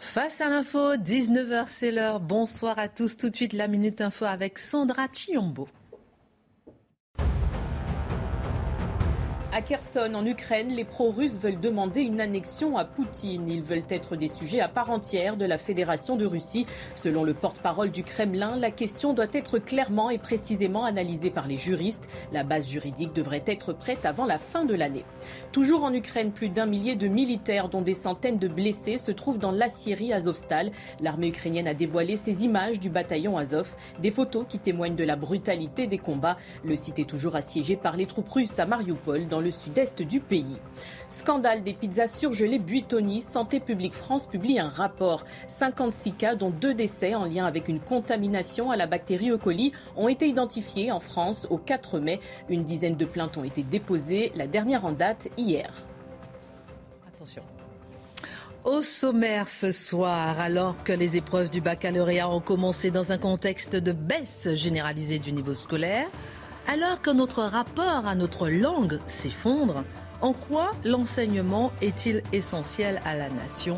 Face à l'info, 19h c'est l'heure. Bonsoir à tous. Tout de suite la minute info avec Sandra Chiombo. À Kherson, en Ukraine, les pro-russes veulent demander une annexion à Poutine. Ils veulent être des sujets à part entière de la Fédération de Russie. Selon le porte-parole du Kremlin, la question doit être clairement et précisément analysée par les juristes. La base juridique devrait être prête avant la fin de l'année. Toujours en Ukraine, plus d'un millier de militaires, dont des centaines de blessés, se trouvent dans l'Assyrie Azovstal. L'armée ukrainienne a dévoilé ces images du bataillon Azov, des photos qui témoignent de la brutalité des combats. Le site est toujours assiégé par les troupes russes à Mariupol, dans le sud-est du pays. Scandale des pizzas surgelées Buitoni, Santé publique France publie un rapport. 56 cas, dont deux décès en lien avec une contamination à la bactérie E. coli, ont été identifiés en France au 4 mai. Une dizaine de plaintes ont été déposées, la dernière en date hier. Attention. Au sommaire ce soir, alors que les épreuves du baccalauréat ont commencé dans un contexte de baisse généralisée du niveau scolaire, alors que notre rapport à notre langue s'effondre, en quoi l'enseignement est-il essentiel à la nation?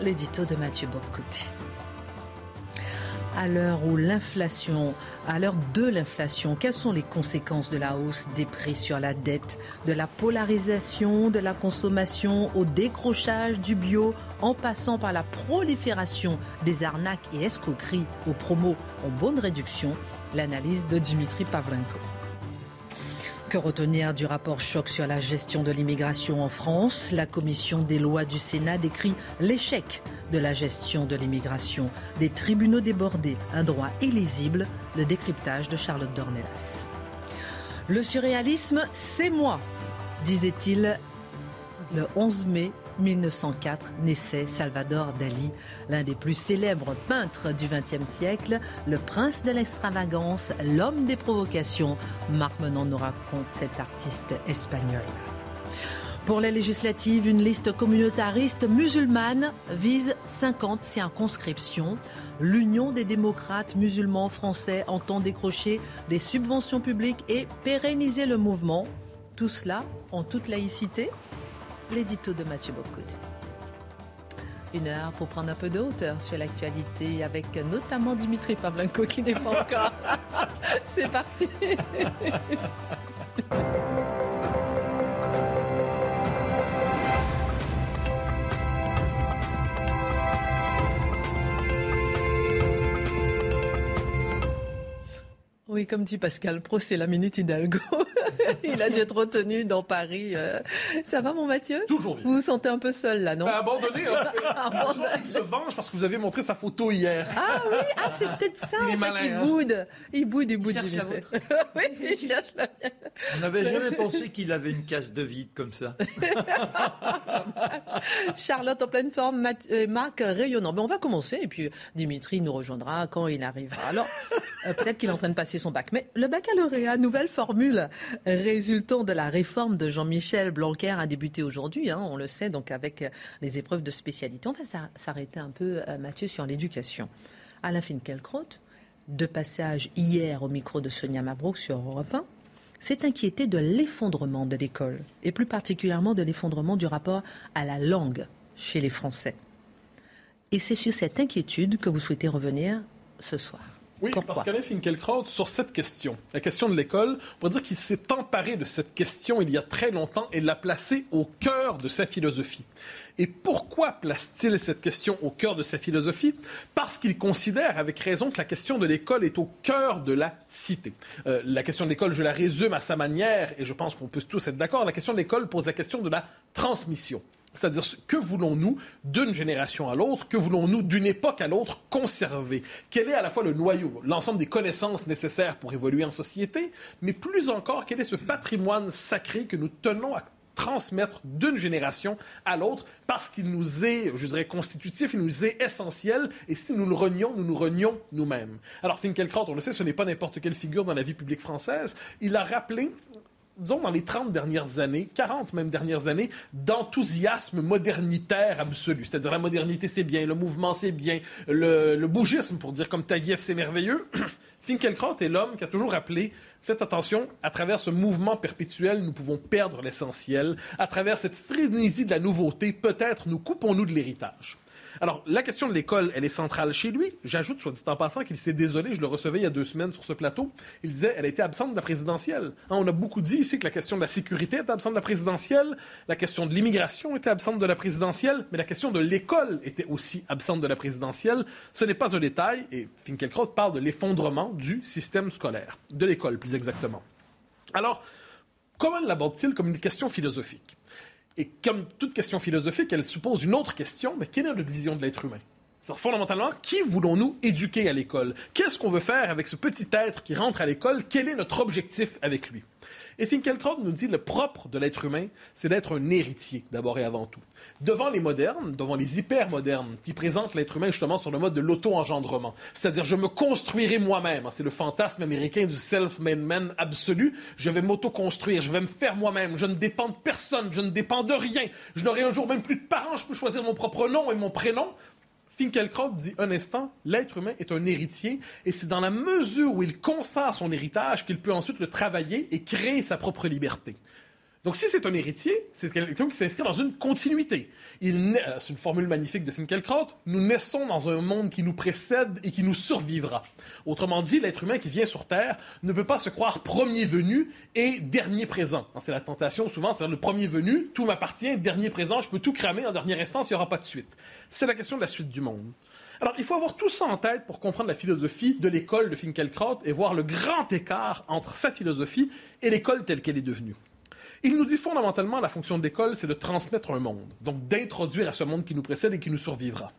L'édito de Mathieu Bocoté. À l'heure où l'inflation, à l'heure de l'inflation, quelles sont les conséquences de la hausse des prix sur la dette, de la polarisation de la consommation au décrochage du bio, en passant par la prolifération des arnaques et escroqueries aux promos en bonne réduction? L'analyse de Dimitri Pavlenko. Que retenir du rapport choc sur la gestion de l'immigration en France? La commission des lois du Sénat décrit l'échec de la gestion de l'immigration, des tribunaux débordés, un droit illisible, le décryptage de Charlotte Dornelas. Le surréalisme, c'est moi, disait-il le 11 mai 1904 naissait Salvador Dali, l'un des plus célèbres peintres du XXe siècle, le prince de l'extravagance, l'homme des provocations. Marc Menon nous raconte cet artiste espagnol. Pour les législatives, une liste communautariste musulmane vise 50 circonscriptions. L'Union des démocrates musulmans français entend décrocher des subventions publiques et pérenniser le mouvement. Tout cela en toute laïcité? L'édito de Mathieu Bocoté. Une heure pour prendre un peu de hauteur sur l'actualité avec notamment Dimitri Pavlenko qui n'est pas encore. C'est parti. Oui, comme dit Pascal Pro, c'est la minute Hidalgo. Il a dû être retenu dans Paris. Euh. Ça va, mon Mathieu? Toujours bien. Vous vous sentez un peu seul, là, non? Bah, Abandonné. Il se venge parce que vous avez montré sa photo hier. Ah oui, ah, c'est peut-être ça. Il est en fait, malin, il hein. boude. Il boude, il boude. cherche il la fait. vôtre. oui, il cherche la mienne. On n'avait jamais pensé qu'il avait une case de vide comme ça. Charlotte en pleine forme, Math- euh, Marc rayonnant. Ben, on va commencer et puis Dimitri nous rejoindra quand il arrivera. Alors, euh, peut-être qu'il est en train de passer son bac. Mais le baccalauréat, nouvelle formule résultant de la réforme de Jean-Michel Blanquer a débuté aujourd'hui, hein, on le sait, donc avec euh, les épreuves de spécialité. On va s'a- s'arrêter un peu, euh, Mathieu, sur l'éducation. Alain Finkielkraut, de passage hier au micro de Sonia Mabrouk sur Europe 1, s'est inquiété de l'effondrement de l'école, et plus particulièrement de l'effondrement du rapport à la langue chez les Français. Et c'est sur cette inquiétude que vous souhaitez revenir ce soir. Oui, Pourquoi parce qu'Alain Finkielkraut, sur cette question, la question de l'école, on pourrait dire qu'il s'est emparé de cette question il y a très longtemps et l'a placée au cœur de sa philosophie. Et pourquoi place-t-il cette question au cœur de sa philosophie? Parce qu'il considère avec raison que la question de l'école est au cœur de la cité. Euh, la question de l'école, je la résume à sa manière, et je pense qu'on peut tous être d'accord, la question de l'école pose la question de la transmission. C'est-à-dire, que voulons-nous d'une génération à l'autre, que voulons-nous d'une époque à l'autre conserver Quel est à la fois le noyau, l'ensemble des connaissances nécessaires pour évoluer en société, mais plus encore, quel est ce patrimoine sacré que nous tenons à transmettre d'une génération à l'autre parce qu'il nous est, je dirais, constitutif, il nous est essentiel. Et si nous le renions, nous nous renions nous-mêmes. Alors Finkielkraut, on le sait, ce n'est pas n'importe quelle figure dans la vie publique française. Il a rappelé disons, dans les 30 dernières années, 40 même dernières années, d'enthousiasme modernitaire absolu. C'est-à-dire la modernité, c'est bien, le mouvement, c'est bien, le, bougisme, pour dire comme Taguieff, c'est merveilleux. Finkielkraut est l'homme qui a toujours rappelé Faites attention, à travers ce mouvement perpétuel, nous pouvons perdre l'essentiel. À travers cette frénésie de la nouveauté, peut-être nous coupons-nous de l'héritage. Alors, la question de l'école, elle est centrale chez lui. J'ajoute, soit dit en passant, qu'il s'est désolé, je le recevais il y a deux semaines sur ce plateau. Il disait, elle été absente de la présidentielle. Hein, on a beaucoup dit ici que la question de la sécurité était absente de la présidentielle, la question de l'immigration était absente de la présidentielle, mais la question de l'école était aussi absente de la présidentielle. Ce n'est pas un détail, et Finkielkraut parle de l'effondrement du système scolaire, de l'école plus exactement. Alors, comment l'aborde-t-il comme une question philosophique? Et comme toute question philosophique, elle suppose une autre question, mais quelle est notre vision de l'être humain? C'est fondamentalement, qui voulons-nous éduquer à l'école? Qu'est-ce qu'on veut faire avec ce petit être qui rentre à l'école? Quel est notre objectif avec lui? Et Finkielkraut nous dit le propre de l'être humain, c'est d'être un héritier, d'abord et avant tout. Devant les modernes, devant les hyper-modernes, qui présentent l'être humain justement sur le mode de l'auto-engendrement, c'est-à-dire je me construirai moi-même, c'est le fantasme américain du self-made man absolu, je vais m'auto-construire, je vais me faire moi-même, je ne dépends de personne, je ne dépends de rien, je n'aurai un jour même plus de parents, je peux choisir mon propre nom et mon prénom, Finkelkraut dit un instant, l'être humain est un héritier et c'est dans la mesure où il consent son héritage qu'il peut ensuite le travailler et créer sa propre liberté. Donc, si c'est un héritier, c'est quelqu'un qui s'inscrit dans une continuité. Euh, c'est une formule magnifique de Finkielkraut. Nous naissons dans un monde qui nous précède et qui nous survivra. Autrement dit, l'être humain qui vient sur Terre ne peut pas se croire premier venu et dernier présent. C'est la tentation souvent, c'est le premier venu, tout m'appartient, dernier présent, je peux tout cramer, en dernière instance, il n'y aura pas de suite. C'est la question de la suite du monde. Alors, il faut avoir tout ça en tête pour comprendre la philosophie de l'école de Finkielkraut et voir le grand écart entre sa philosophie et l'école telle qu'elle est devenue. Il nous dit fondamentalement la fonction de l'école, c'est de transmettre un monde, donc d'introduire à ce monde qui nous précède et qui nous survivra.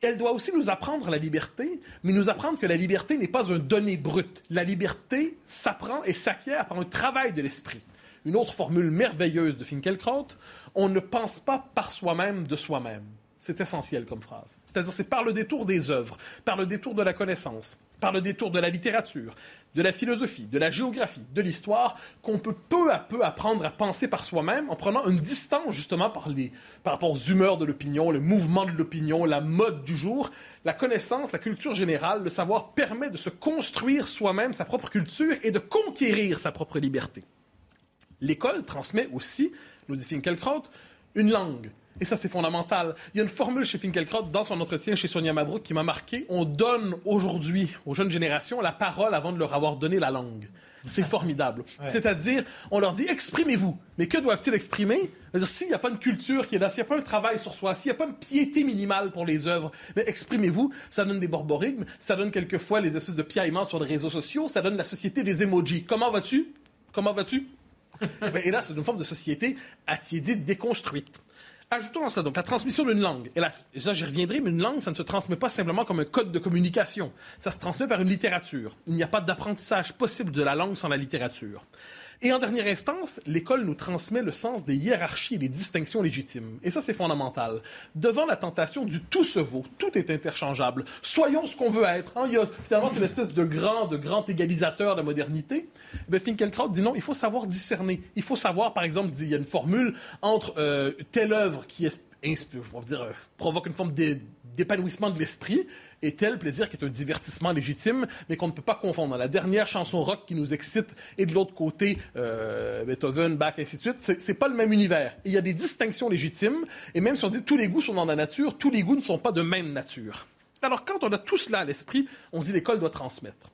Elle doit aussi nous apprendre la liberté, mais nous apprendre que la liberté n'est pas un donné brut. La liberté s'apprend et s'acquiert par un travail de l'esprit. Une autre formule merveilleuse de Finkelkraut, on ne pense pas par soi-même de soi-même. C'est essentiel comme phrase. C'est-à-dire, c'est par le détour des œuvres, par le détour de la connaissance, par le détour de la littérature, de la philosophie, de la géographie, de l'histoire, qu'on peut peu à peu apprendre à penser par soi-même en prenant une distance justement par, les, par rapport aux humeurs de l'opinion, le mouvement de l'opinion, la mode du jour. La connaissance, la culture générale, le savoir permet de se construire soi-même sa propre culture et de conquérir sa propre liberté. L'école transmet aussi, nous dit Finkelkraut, une langue, et ça, c'est fondamental. Il y a une formule chez Finkelkraut dans son entretien chez Sonia Mabrouk qui m'a marqué. On donne aujourd'hui aux jeunes générations la parole avant de leur avoir donné la langue. C'est formidable. C'est-à-dire, on leur dit exprimez-vous. Mais que doivent-ils exprimer? S'il n'y a pas une culture qui est là, s'il n'y a pas un travail sur soi, s'il n'y a pas une piété minimale pour les œuvres, mais exprimez-vous. Ça donne des borborigmes, ça donne quelquefois les espèces de piaillements sur les réseaux sociaux, ça donne la société des emojis. Comment vas-tu? Comment vas-tu? Et là, c'est une forme de société attiédie, déconstruite. Ajoutons à cela donc la transmission d'une langue. Et là, ça, j'y reviendrai, mais une langue, ça ne se transmet pas simplement comme un code de communication. Ça se transmet par une littérature. Il n'y a pas d'apprentissage possible de la langue sans la littérature. Et en dernière instance, l'école nous transmet le sens des hiérarchies et des distinctions légitimes. Et ça, c'est fondamental. Devant la tentation du tout se vaut, tout est interchangeable. Soyons ce qu'on veut être. Hein, finalement, c'est l'espèce de grand, de grand égalisateur de la modernité. Ben, Finkelkraut dit non, il faut savoir discerner. Il faut savoir, par exemple, il y a une formule entre euh, telle œuvre qui est, je dire, euh, provoque une forme d'épanouissement de l'esprit et tel plaisir qui est un divertissement légitime, mais qu'on ne peut pas confondre. La dernière chanson rock qui nous excite et de l'autre côté euh, Beethoven, Bach, ainsi de suite, c'est pas le même univers. il y a des distinctions légitimes, et même si on dit tous les goûts sont dans la nature, tous les goûts ne sont pas de même nature. Alors quand on a tout cela à l'esprit, on dit l'école doit transmettre.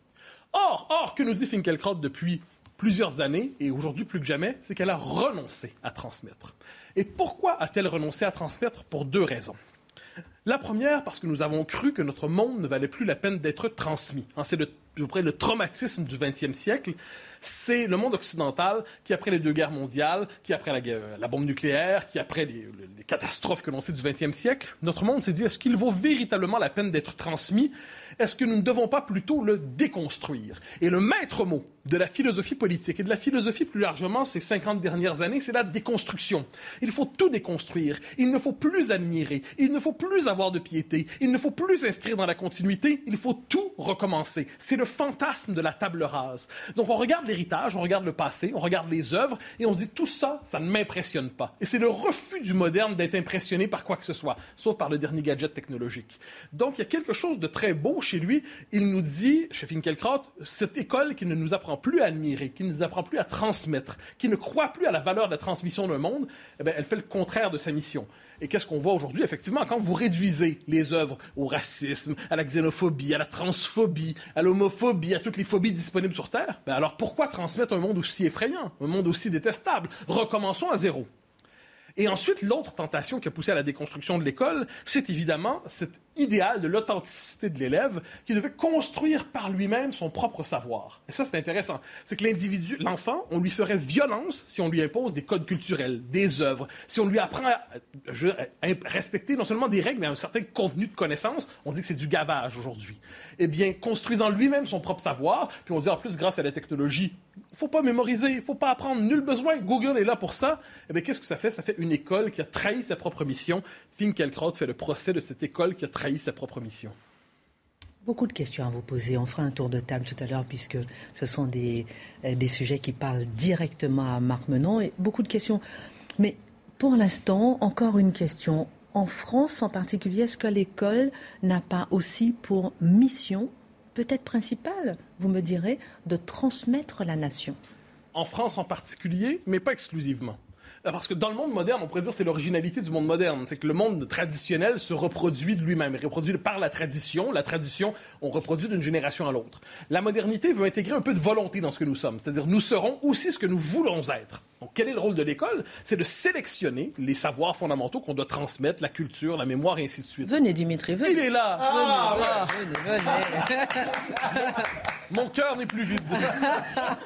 Or, or, que nous dit Finkelkraut depuis plusieurs années, et aujourd'hui plus que jamais, c'est qu'elle a renoncé à transmettre. Et pourquoi a-t-elle renoncé à transmettre? Pour deux raisons. La première, parce que nous avons cru que notre monde ne valait plus la peine d'être transmis. Hein, c'est le, le traumatisme du 20e siècle. C'est le monde occidental qui, après les deux guerres mondiales, qui après la, bombe nucléaire, qui après les, catastrophes que l'on sait du 20e siècle, notre monde s'est dit est-ce qu'il vaut véritablement la peine d'être transmis? Est-ce que nous ne devons pas plutôt le déconstruire? Et le maître mot de la philosophie politique et de la philosophie plus largement ces 50 dernières années, c'est la déconstruction. Il faut tout déconstruire. Il ne faut plus admirer. Il ne faut plus avoir de piété. Il ne faut plus s'inscrire dans la continuité. Il faut tout recommencer. C'est le fantasme de la table rase. Donc on regarde l'héritage, on regarde le passé, on regarde les œuvres et on se dit tout ça, ça ne m'impressionne pas. Et c'est le refus du moderne d'être impressionné par quoi que ce soit, sauf par le dernier gadget technologique. Donc il y a quelque chose de très beau chez lui. Il nous dit, chez Finkielkraut, cette école qui ne nous apprend plus à admirer, qui ne nous apprend plus à transmettre, qui ne croit plus à la valeur de la transmission d'un monde, eh elle fait le contraire de sa mission. Et qu'est-ce qu'on voit aujourd'hui? Effectivement, quand vous réduisez les œuvres au racisme, à la xénophobie, à la transphobie, à l'homophobie, à toutes les phobies disponibles sur Terre, ben alors pourquoi transmettre un monde aussi effrayant, un monde aussi détestable? Recommençons à zéro. Et ensuite, l'autre tentation qui a poussé à la déconstruction de l'école, c'est évidemment cet idéal de l'authenticité de l'élève qui devait construire par lui-même son propre savoir. Et ça, c'est intéressant. C'est que l'individu, l'enfant, on lui ferait violence si on lui impose des codes culturels, des œuvres, si on lui apprend à, respecter non seulement des règles, mais un certain contenu de connaissances. On dit que c'est du gavage aujourd'hui. Eh bien, construisant lui-même son propre savoir, puis on dit en plus, grâce à la technologie, faut pas mémoriser, faut pas apprendre, nul besoin, Google est là pour ça. Eh bien, qu'est-ce que ça fait? Ça fait une école qui a trahi sa propre mission. Finkelkraut fait le procès de cette école qui a trahi sa propre mission. Beaucoup de questions à vous poser. On fera un tour de table tout à l'heure puisque ce sont des, euh, des sujets qui parlent directement à Marc Menon et beaucoup de questions. Mais pour l'instant, encore une question. En France en particulier, est-ce que l'école n'a pas aussi pour mission peut-être principale, vous me direz, de transmettre la nation? En France en particulier, mais pas exclusivement. Euh, parce que dans le monde moderne, on pourrait dire c'est l'originalité du monde moderne. C'est que le monde traditionnel se reproduit de lui-même, reproduit par la tradition. La tradition, on reproduit d'une génération à l'autre. La modernité veut intégrer un peu de volonté dans ce que nous sommes. C'est-à-dire, nous serons aussi ce que nous voulons être. Donc, quel est le rôle de l'école? C'est de sélectionner les savoirs fondamentaux qu'on doit transmettre, la culture, la mémoire et ainsi de suite. Venez, Dimitri, venez. Il est là! Ah, venez, venez, Mon cœur n'est plus vide.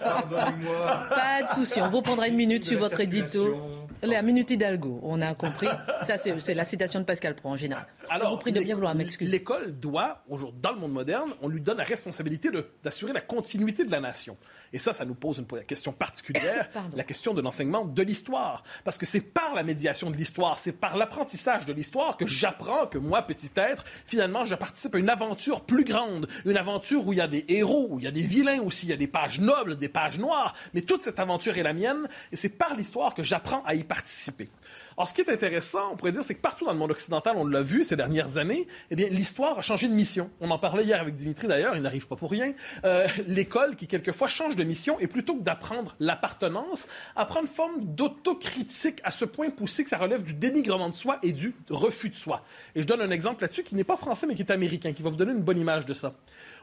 Pas de souci, on vous prendra une minute sur votre édito. La minute Hidalgo, on a compris. Ça, c'est la citation de Pascal Pro en général. Alors, Je vous prie de bien vouloir m'excuser. L'école doit, aujourd'hui, dans le monde moderne, on lui donne la responsabilité d'assurer la continuité de la nation. Et ça, ça nous pose une question particulière, la question de l'enseignement de l'histoire. Parce que c'est par la médiation de l'histoire, c'est par l'apprentissage de l'histoire que j'apprends que moi, petit être, finalement, je participe à une aventure plus grande. Une aventure où il y a des héros, où il y a des vilains aussi, il y a des pages nobles, des pages noires. Mais toute cette aventure est la mienne. Et c'est par l'histoire que j'apprends à y participer. Alors, ce qui est intéressant, on pourrait dire, c'est que partout dans le monde occidental, on l'a vu ces dernières années, eh bien, l'histoire a changé de mission. On en parlait hier avec Dimitri, d'ailleurs, il n'arrive pas pour rien. Euh, l'école qui, quelquefois, change de mission, et plutôt que d'apprendre l'appartenance, apprend une forme d'autocritique à ce point poussé que ça relève du dénigrement de soi et du refus de soi. Et je donne un exemple là-dessus qui n'est pas français, mais qui est américain, qui va vous donner une bonne image de ça.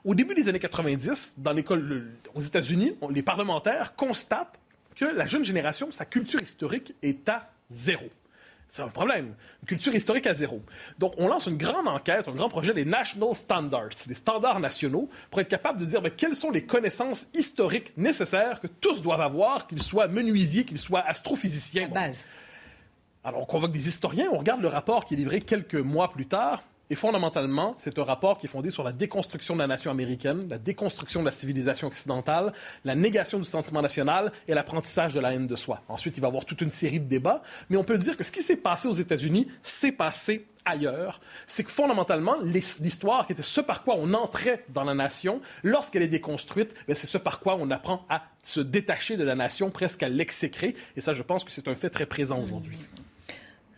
Au début des années 90, dans l'école aux États-Unis, les parlementaires constatent que la jeune génération, sa culture historique est à zéro. C'est un problème. Une culture historique à zéro. Donc, on lance une grande enquête, un grand projet, les National Standards, les standards nationaux, pour être capable de dire ben, quelles sont les connaissances historiques nécessaires que tous doivent avoir, qu'ils soient menuisiers, qu'ils soient astrophysiciens. base. Alors, on convoque des historiens, on regarde le rapport qui est livré quelques mois plus tard. Et fondamentalement, c'est un rapport qui est fondé sur la déconstruction de la nation américaine, la déconstruction de la civilisation occidentale, la négation du sentiment national et l'apprentissage de la haine de soi. Ensuite, il va y avoir toute une série de débats, mais on peut dire que ce qui s'est passé aux États-Unis s'est passé ailleurs, c'est que fondamentalement, l'histoire qui était ce par quoi on entrait dans la nation, lorsqu'elle est déconstruite, ben, c'est ce par quoi on apprend à se détacher de la nation, presque à l'exécrer. Et ça, je pense que c'est un fait très présent aujourd'hui.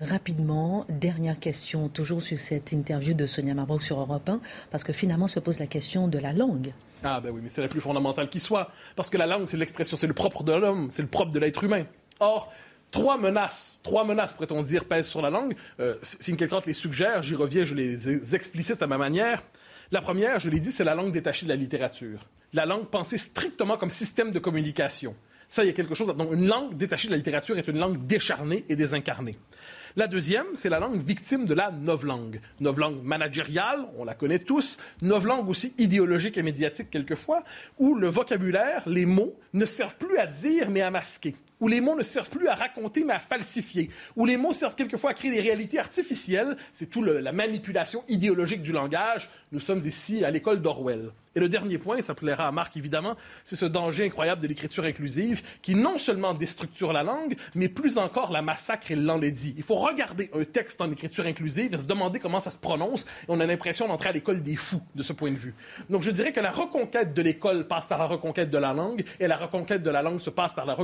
Rapidement, dernière question, toujours sur cette interview de Sonia Marbrook sur Europe 1, parce que finalement se pose la question de la langue. Ah ben oui, mais c'est la plus fondamentale qui soit, parce que la langue, c'est l'expression, c'est le propre de l'homme, c'est le propre de l'être humain. Or, trois menaces, trois menaces, pourrait-on dire, pèsent sur la langue. Euh, Finkielkraut les suggère, j'y reviens, je les explicite à ma manière. La première, je l'ai dit, c'est la langue détachée de la littérature. La langue pensée strictement comme système de communication. Ça, il y a quelque chose. Donc, une langue détachée de la littérature est une langue décharnée et désincarnée. La deuxième, c'est la langue victime de la novlangue. Novlangue managériale, on la connaît tous, novlangue aussi idéologique et médiatique quelquefois, où le vocabulaire, les mots, ne servent plus à dire mais à masquer où les mots ne servent plus à raconter mais à falsifier, où les mots servent quelquefois à créer des réalités artificielles. C'est tout la manipulation idéologique du langage. Nous sommes ici à l'école d'Orwell. Et le dernier point, ça plaira à Marc évidemment, c'est ce danger incroyable de l'écriture inclusive qui non seulement déstructure la langue, mais plus encore la massacre et l'enlaidit. Il faut regarder un texte en écriture inclusive et se demander comment ça se prononce. Et on a l'impression d'entrer à l'école des fous de ce point de vue. Donc je dirais que la reconquête de l'école passe par la reconquête de la langue et la reconquête de la langue se passe par la,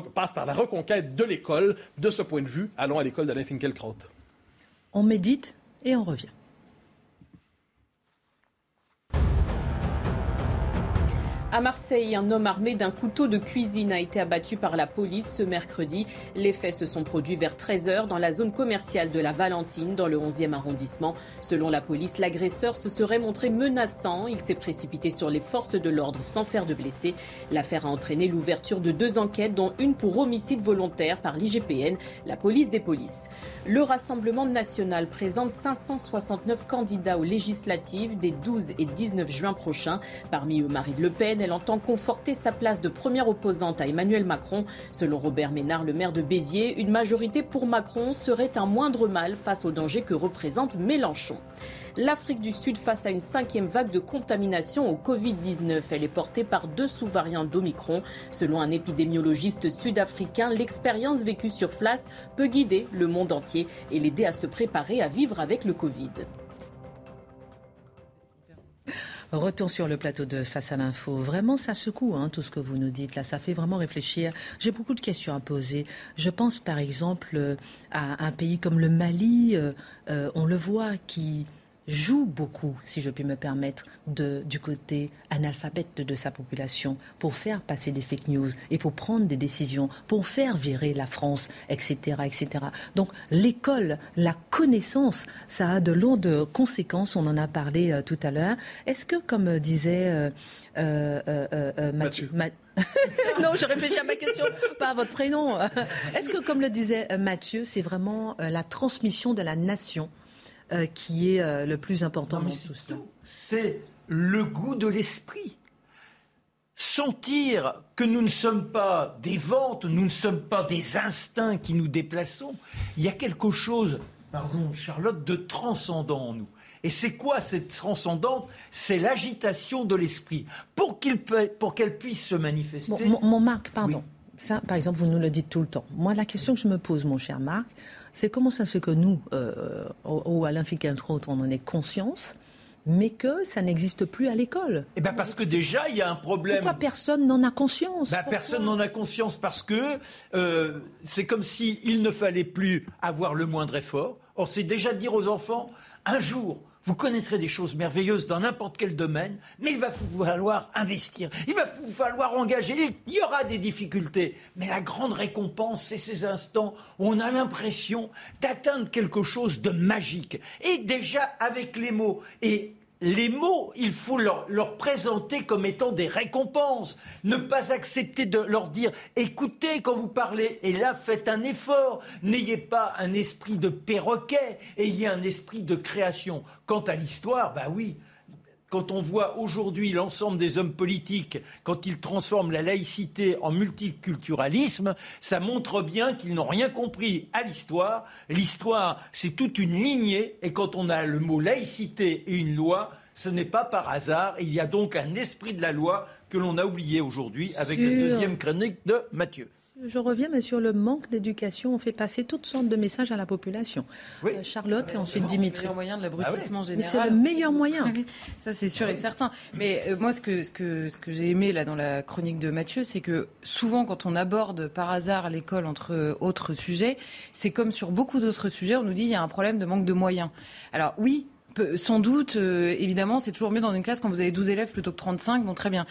reconquête de l'école. De ce point de vue, allons à l'école d'Alain Finkielkraut. On médite et on revient. À Marseille, un homme armé d'un couteau de cuisine a été abattu par la police ce mercredi. Les faits se sont produits vers 13h dans la zone commerciale de la Valentine, dans le 11e arrondissement. Selon la police, l'agresseur se serait montré menaçant. Il s'est précipité sur les forces de l'ordre sans faire de blessés. L'affaire a entraîné l'ouverture de deux enquêtes, dont une pour homicide volontaire par l'IGPN, la police des polices. Le Rassemblement national présente 569 candidats aux législatives des 12 et 19 juin prochains. Parmi eux, Marine Le Pen, elle entend conforter sa place de première opposante à Emmanuel Macron. Selon Robert Ménard, le maire de Béziers, une majorité pour Macron serait un moindre mal face au danger que représente Mélenchon. L'Afrique du Sud face à une cinquième vague de contamination au Covid-19. Elle est portée par deux sous-variants d'Omicron. Selon un épidémiologiste sud-africain, l'expérience vécue sur place peut guider le monde entier et l'aider à se préparer à vivre avec le Covid. Retour sur le plateau de Face à l'info. Vraiment, ça secoue hein, tout ce que vous nous dites. Là, ça fait vraiment réfléchir. J'ai beaucoup de questions à poser. Je pense par exemple euh, à un pays comme le Mali. Euh, euh, on le voit qui joue beaucoup, si je puis me permettre, de, du côté analphabète de, sa population pour faire passer des fake news et pour prendre des décisions, pour faire virer la France, etc. etc. Donc l'école, la connaissance, ça a de lourdes conséquences, on en a parlé euh, tout à l'heure. Est-ce que, comme euh, disait euh, Mathieu, non, je réfléchis à ma question, pas à votre prénom. Est-ce que, comme le disait Mathieu, c'est vraiment la transmission de la nation euh, qui est euh, le plus important dans tout cela C'est le goût de l'esprit. Sentir que nous ne sommes pas des ventes, nous ne sommes pas des instincts qui nous déplaçons. Il y a quelque chose, pardon Charlotte, de transcendant en nous. Et c'est quoi cette transcendante C'est l'agitation de l'esprit. Pour qu'elle puisse se manifester. mon, Marc, pardon. Ça, par exemple, vous nous le dites tout le temps. Moi, la question que je me pose, mon cher Marc, c'est comment ça se fait que nous, euh, au, Alain Finkielkraut, on en ait conscience mais que ça n'existe plus à l'école. Eh ben parce que déjà, il y a un problème. Pourquoi personne n'en a conscience? Ben Personne n'en a conscience parce que euh, c'est comme s'il ne fallait plus avoir le moindre effort. Or, c'est déjà dire aux enfants, un jour, vous connaîtrez des choses merveilleuses dans n'importe quel domaine, mais il va vous falloir investir, il va vous falloir engager, il y aura des difficultés. Mais la grande récompense, c'est ces instants où on a l'impression d'atteindre quelque chose de magique. Et déjà avec les mots. Et les mots, il faut leur, présenter comme étant des récompenses. Ne pas accepter de leur dire écoutez quand vous parlez, et là faites un effort. N'ayez pas un esprit de perroquet, ayez un esprit de création. Quant à l'histoire, bah oui, quand on voit aujourd'hui l'ensemble des hommes politiques, quand ils transforment la laïcité en multiculturalisme, ça montre bien qu'ils n'ont rien compris à l'histoire. L'histoire, c'est toute une lignée, et quand on a le mot laïcité et une loi, ce n'est pas par hasard. Il y a donc un esprit de la loi que l'on a oublié aujourd'hui avec la deuxième chronique de Mathieu. Je reviens, mais sur le manque d'éducation, on fait passer toutes sortes de messages à la population. Euh, Charlotte et ensuite Dimitri. C'est le meilleur moyen de l'abrutissement général. Mais c'est le meilleur moyen. Ça, c'est sûr et certain. Mais euh, moi, ce que, ce que, ce que j'ai aimé là dans la chronique de Mathieu, c'est que souvent, quand on aborde par hasard l'école entre autres sujets, c'est comme sur beaucoup d'autres sujets, on nous dit il y a un problème de manque de moyens. Alors oui, sans doute, euh, évidemment, c'est toujours mieux dans une classe quand vous avez 12 élèves plutôt que 35. Bon, très bien.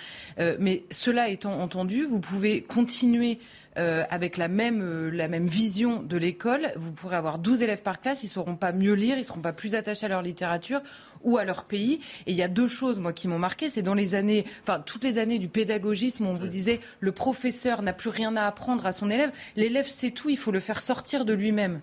mais cela étant entendu, vous pouvez continuer euh, avec la même, euh, la même vision de l'école. Vous pourrez avoir 12 élèves par classe, ils ne sauront pas mieux lire, ils ne seront pas plus attachés à leur littérature ou à leur pays. Et il y a deux choses, moi, qui m'ont marqué. C'est dans les années, enfin, toutes les années du pédagogisme, on vous disait, le professeur n'a plus rien à apprendre à son élève. L'élève sait tout, il faut le faire sortir de lui-même.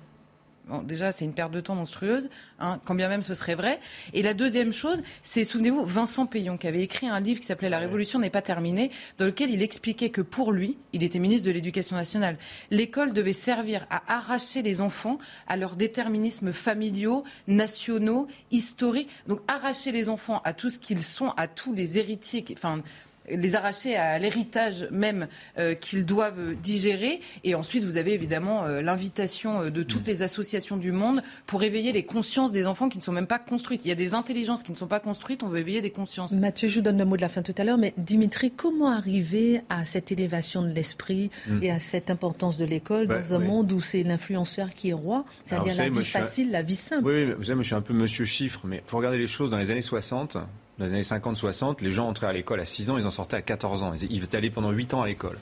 Déjà, c'est une perte de temps monstrueuse, hein, quand bien même ce serait vrai. Et la deuxième chose, c'est, souvenez-vous, Vincent Payon, qui avait écrit un livre qui s'appelait La Révolution n'est pas terminée, dans lequel il expliquait que pour lui, il était ministre de l'Éducation nationale, l'école devait servir à arracher les enfants à leurs déterminismes familiaux, nationaux, historiques. Donc arracher les enfants à tout ce qu'ils sont, à tous les héritiers, enfin les arracher à l'héritage même euh, qu'ils doivent digérer. Et ensuite, vous avez évidemment euh, l'invitation euh, de toutes mm. les associations du monde pour éveiller les consciences des enfants qui ne sont même pas construites. Il y a des intelligences qui ne sont pas construites, on veut éveiller des consciences. Mathieu, je vous donne le mot de la fin tout à l'heure, mais Dimitri, comment arriver à cette élévation de l'esprit mm. et à cette importance de l'école bah, dans un monde où c'est l'influenceur qui est roi C'est-à-dire la vie facile, la vie simple. Oui, vous savez, moi je suis un peu monsieur chiffre, mais il faut regarder les choses dans les années 60 dans les années 50-60, les gens entraient à l'école à 6 ans, ils en sortaient à 14 ans. Ils étaient allés pendant 8 ans à l'école.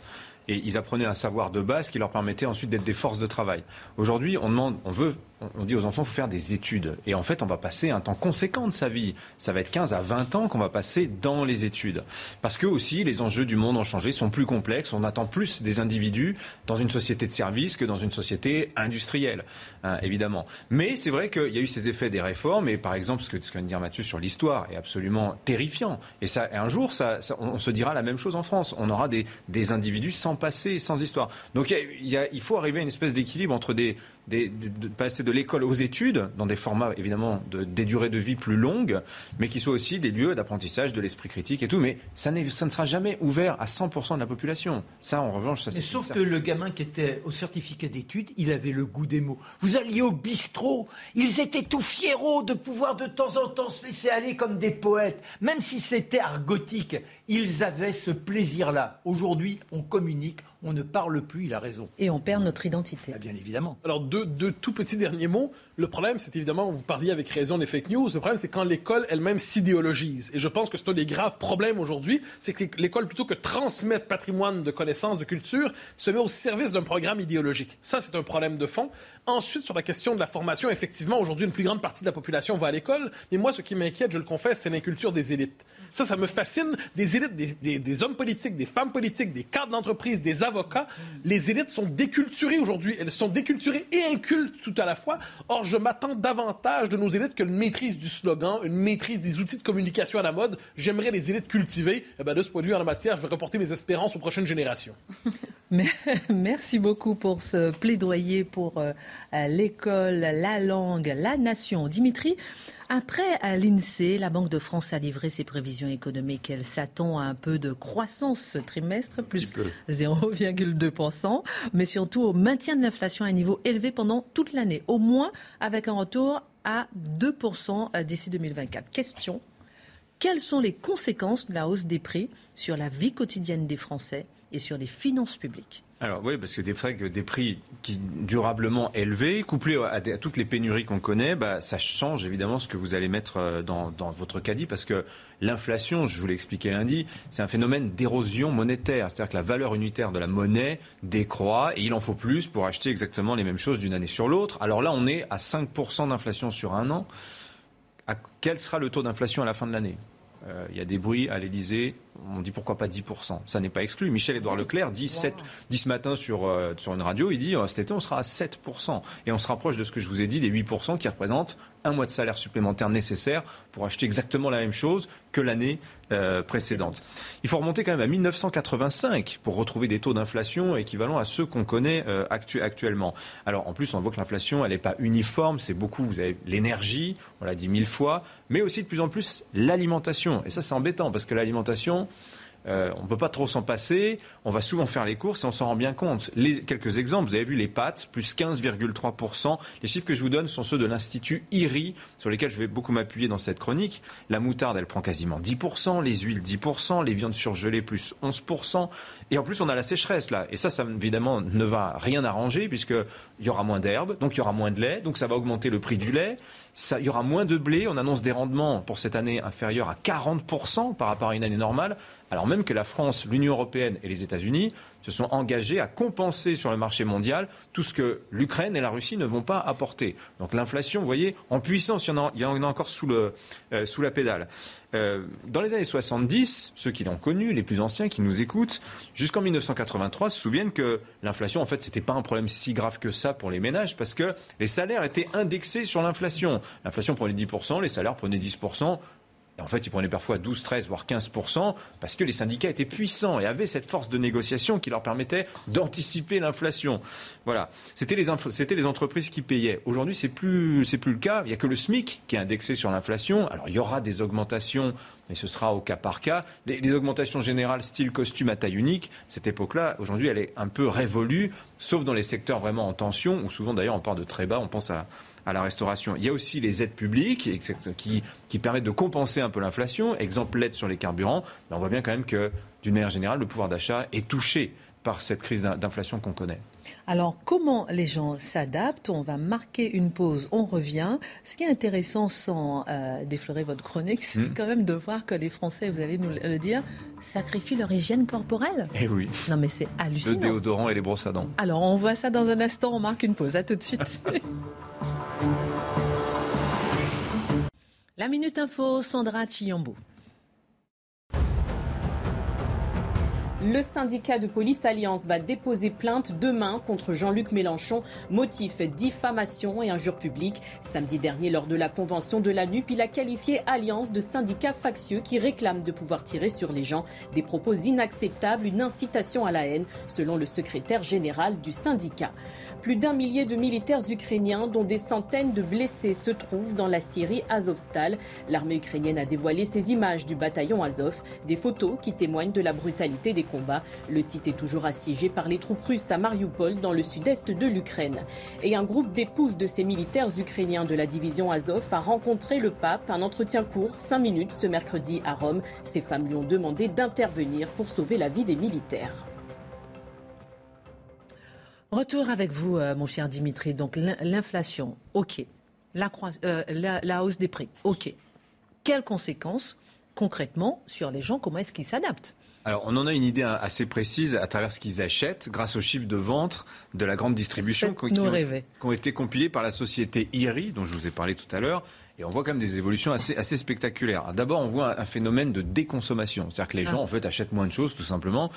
Et ils apprenaient un savoir de base qui leur permettait ensuite d'être des forces de travail. Aujourd'hui, on demande, on veut on dit aux enfants, faut faire des études. Et en fait, on va passer un temps conséquent de sa vie. Ça va être 15 à 20 ans qu'on va passer dans les études. Parce que aussi, les enjeux du monde ont changé, sont plus complexes. On attend plus des individus dans une société de services que dans une société industrielle, hein, évidemment. Mais c'est vrai qu'il y a eu ces effets des réformes. Et par exemple, ce que, ce que vient de dire Mathieu sur l'histoire est absolument terrifiant. Et, ça, un jour, ça, on, se dira la même chose en France. On aura des, des individus sans passé, sans histoire. Donc il, il faut arriver à une espèce d'équilibre entre des, de, passer de l'école aux études, dans des formats évidemment de, des durées de vie plus longues, mais qui soient aussi des lieux d'apprentissage de l'esprit critique et tout. Mais ça, ça, ne sera jamais ouvert à 100% de la population. Ça, en revanche, ça c'est. Sauf que le gamin qui était au certificat d'études, il avait le goût des mots. Vous alliez au bistrot, ils étaient tout fiéros de pouvoir de temps en temps se laisser aller comme des poètes, même si c'était argotique. Ils avaient ce plaisir-là. Aujourd'hui, on communique, on ne parle plus, il a raison. Et on perd notre identité. Ah, bien évidemment. Alors, deux, deux, tout petits derniers mots. Le problème, c'est évidemment, vous parliez avec raison des fake news, le problème, c'est quand l'école elle-même s'idéologise. Et je pense que c'est un des graves problèmes aujourd'hui, c'est que l'école, plutôt que transmettre patrimoine de connaissances, de culture, se met au service d'un programme idéologique. Ça, c'est un problème de fond. Ensuite, sur la question de la formation, effectivement, aujourd'hui, une plus grande partie de la population va à l'école. Mais moi, ce qui m'inquiète, je le confesse, c'est l'inculture des élites. Ça, ça me fascine. Des élites, des, des hommes politiques, des femmes politiques, des cadres d'entreprise, des avocats. Les élites sont déculturées aujourd'hui. Elles sont déculturées et incultes tout à la fois. Or, je m'attends davantage de nos élites que une maîtrise du slogan, une maîtrise des outils de communication à la mode. J'aimerais les élites cultivées. Eh ben, de ce point de vue, en la matière, je vais reporter mes espérances aux prochaines générations. Merci beaucoup pour ce plaidoyer pour euh, l'école, la langue, la nation. Dimitri, après l'INSEE, la Banque de France a livré ses prévisions économiques. Elle s'attend à un peu de croissance ce trimestre, plus 0,2%, mais surtout au maintien de l'inflation à un niveau élevé pendant toute l'année, au moins avec un retour à 2% euh, d'ici 2024. Question, quelles sont les conséquences de la hausse des prix sur la vie quotidienne des Français? Et sur les finances publiques alors oui, parce que des, des prix qui durablement élevés, couplés à, toutes les pénuries qu'on connaît, bah, ça change évidemment ce que vous allez mettre euh, dans, votre caddie, parce que l'inflation, je vous l'ai expliqué lundi, c'est un phénomène d'érosion monétaire, c'est-à-dire que la valeur unitaire de la monnaie décroît et il en faut plus pour acheter exactement les mêmes choses d'une année sur l'autre. Alors là, on est à 5% d'inflation sur un an. quel sera le taux d'inflation à la fin de l'année? Euh, il y a des bruits à l'Elysée on dit pourquoi pas 10%. Ça n'est pas exclu. Michel-Édouard Leclerc dit, 7, dit ce matin sur, euh, sur une radio, il dit euh, cet été on sera à 7%. Et on se rapproche de ce que je vous ai dit, des 8% qui représentent un mois de salaire supplémentaire nécessaire pour acheter exactement la même chose que l'année euh, précédente. Il faut remonter quand même à 1985 pour retrouver des taux d'inflation équivalents à ceux qu'on connaît actuellement. Alors en plus, on voit que l'inflation, elle n'est pas uniforme, c'est beaucoup, vous avez l'énergie, on l'a dit mille fois, mais aussi de plus en plus l'alimentation. Et ça, c'est embêtant parce que l'alimentation, euh, on ne peut pas trop s'en passer. On va souvent faire les courses et on s'en rend bien compte. Les, quelques exemples, vous avez vu les pâtes, plus 15,3%. Les chiffres que je vous donne sont ceux de l'Institut IRI, sur lesquels je vais beaucoup m'appuyer dans cette chronique. La moutarde, elle prend quasiment 10%, les huiles 10%, les viandes surgelées plus 11%. Et en plus, on a la sécheresse là. Et ça, ça évidemment ne va rien arranger puisqu'il y aura moins d'herbe, donc il y aura moins de lait, donc ça va augmenter le prix du lait il y aura moins de blé. On annonce des rendements pour cette année inférieurs à 40% par rapport à une année normale, alors même que la France, l'Union européenne et les États-Unis se sont engagés à compenser sur le marché mondial tout ce que l'Ukraine et la Russie ne vont pas apporter. Donc l'inflation, vous voyez, en puissance, il y en a, encore sous, le, euh, sous la pédale. Euh, dans les années 70, ceux qui l'ont connu, les plus anciens qui nous écoutent, jusqu'en 1983 se souviennent que l'inflation, en fait, c'était pas un problème si grave que ça pour les ménages parce que les salaires étaient indexés sur l'inflation. L'inflation prenait 10%, les salaires prenaient 10% en fait, ils prenaient parfois 12, 13, voire 15 parce que les syndicats étaient puissants et avaient cette force de négociation qui leur permettait d'anticiper l'inflation. Voilà. C'était les, entreprises qui payaient. Aujourd'hui, c'est plus, plus le cas. Il n'y a que le SMIC qui est indexé sur l'inflation. Alors, il y aura des augmentations, mais ce sera au cas par cas. Les, les augmentations générales, style costume à taille unique, cette époque-là, aujourd'hui, elle est un peu révolue, sauf dans les secteurs vraiment en tension, où souvent, d'ailleurs, on part de très bas. On pense à à la restauration. Il y a aussi les aides publiques qui, qui permettent de compenser un peu l'inflation. Exemple, l'aide sur les carburants. Mais on voit bien quand même que, d'une manière générale, le pouvoir d'achat est touché par cette crise d'inflation qu'on connaît. Alors, comment les gens s'adaptent? On va marquer une pause, on revient. Ce qui est intéressant, sans euh, déflorer votre chronique, c'est hmm. quand même de voir que les Français, vous allez nous le dire, sacrifient leur hygiène corporelle. Eh oui. Non, mais c'est hallucinant. Le déodorant et les brosses à dents. Alors, on voit ça dans un instant, on marque une pause. À tout de suite. La Minute Info, Sandra Chiambo. Le syndicat de police Alliance va déposer plainte demain contre Jean-Luc Mélenchon, motif diffamation et injure publique. Samedi dernier, lors de la convention de la NUP, il a qualifié Alliance de syndicat factieux qui réclame de pouvoir tirer sur les gens. Des propos inacceptables, une incitation à la haine, selon le secrétaire général du syndicat. Plus d'un millier de militaires ukrainiens, dont des centaines de blessés, se trouvent dans la Syrie Azovstal. L'armée ukrainienne a dévoilé ces images du bataillon Azov, des photos qui témoignent de la brutalité des Le site est toujours assiégé par les troupes russes à Mariupol, dans le sud-est de l'Ukraine. Et un groupe d'épouses de ces militaires ukrainiens de la division Azov a rencontré le pape. Un entretien court, cinq minutes, ce mercredi à Rome. Ces femmes lui ont demandé d'intervenir pour sauver la vie des militaires. Retour avec vous, euh, mon cher Dimitri. Donc l'inflation, ok. Euh, la, la, hausse des prix, ok. Quelles conséquences concrètement sur les gens Comment est-ce qu'ils s'adaptent? Alors, on en a une idée assez précise à travers ce qu'ils achètent grâce aux chiffres de vente de la grande distribution qui ont, été compilés par la société IRI, dont je vous ai parlé tout à l'heure, et on voit quand même des évolutions assez, assez spectaculaires. D'abord, on voit un, phénomène de déconsommation. C'est-à-dire que les ah. gens, en fait, achètent moins de choses, tout simplement.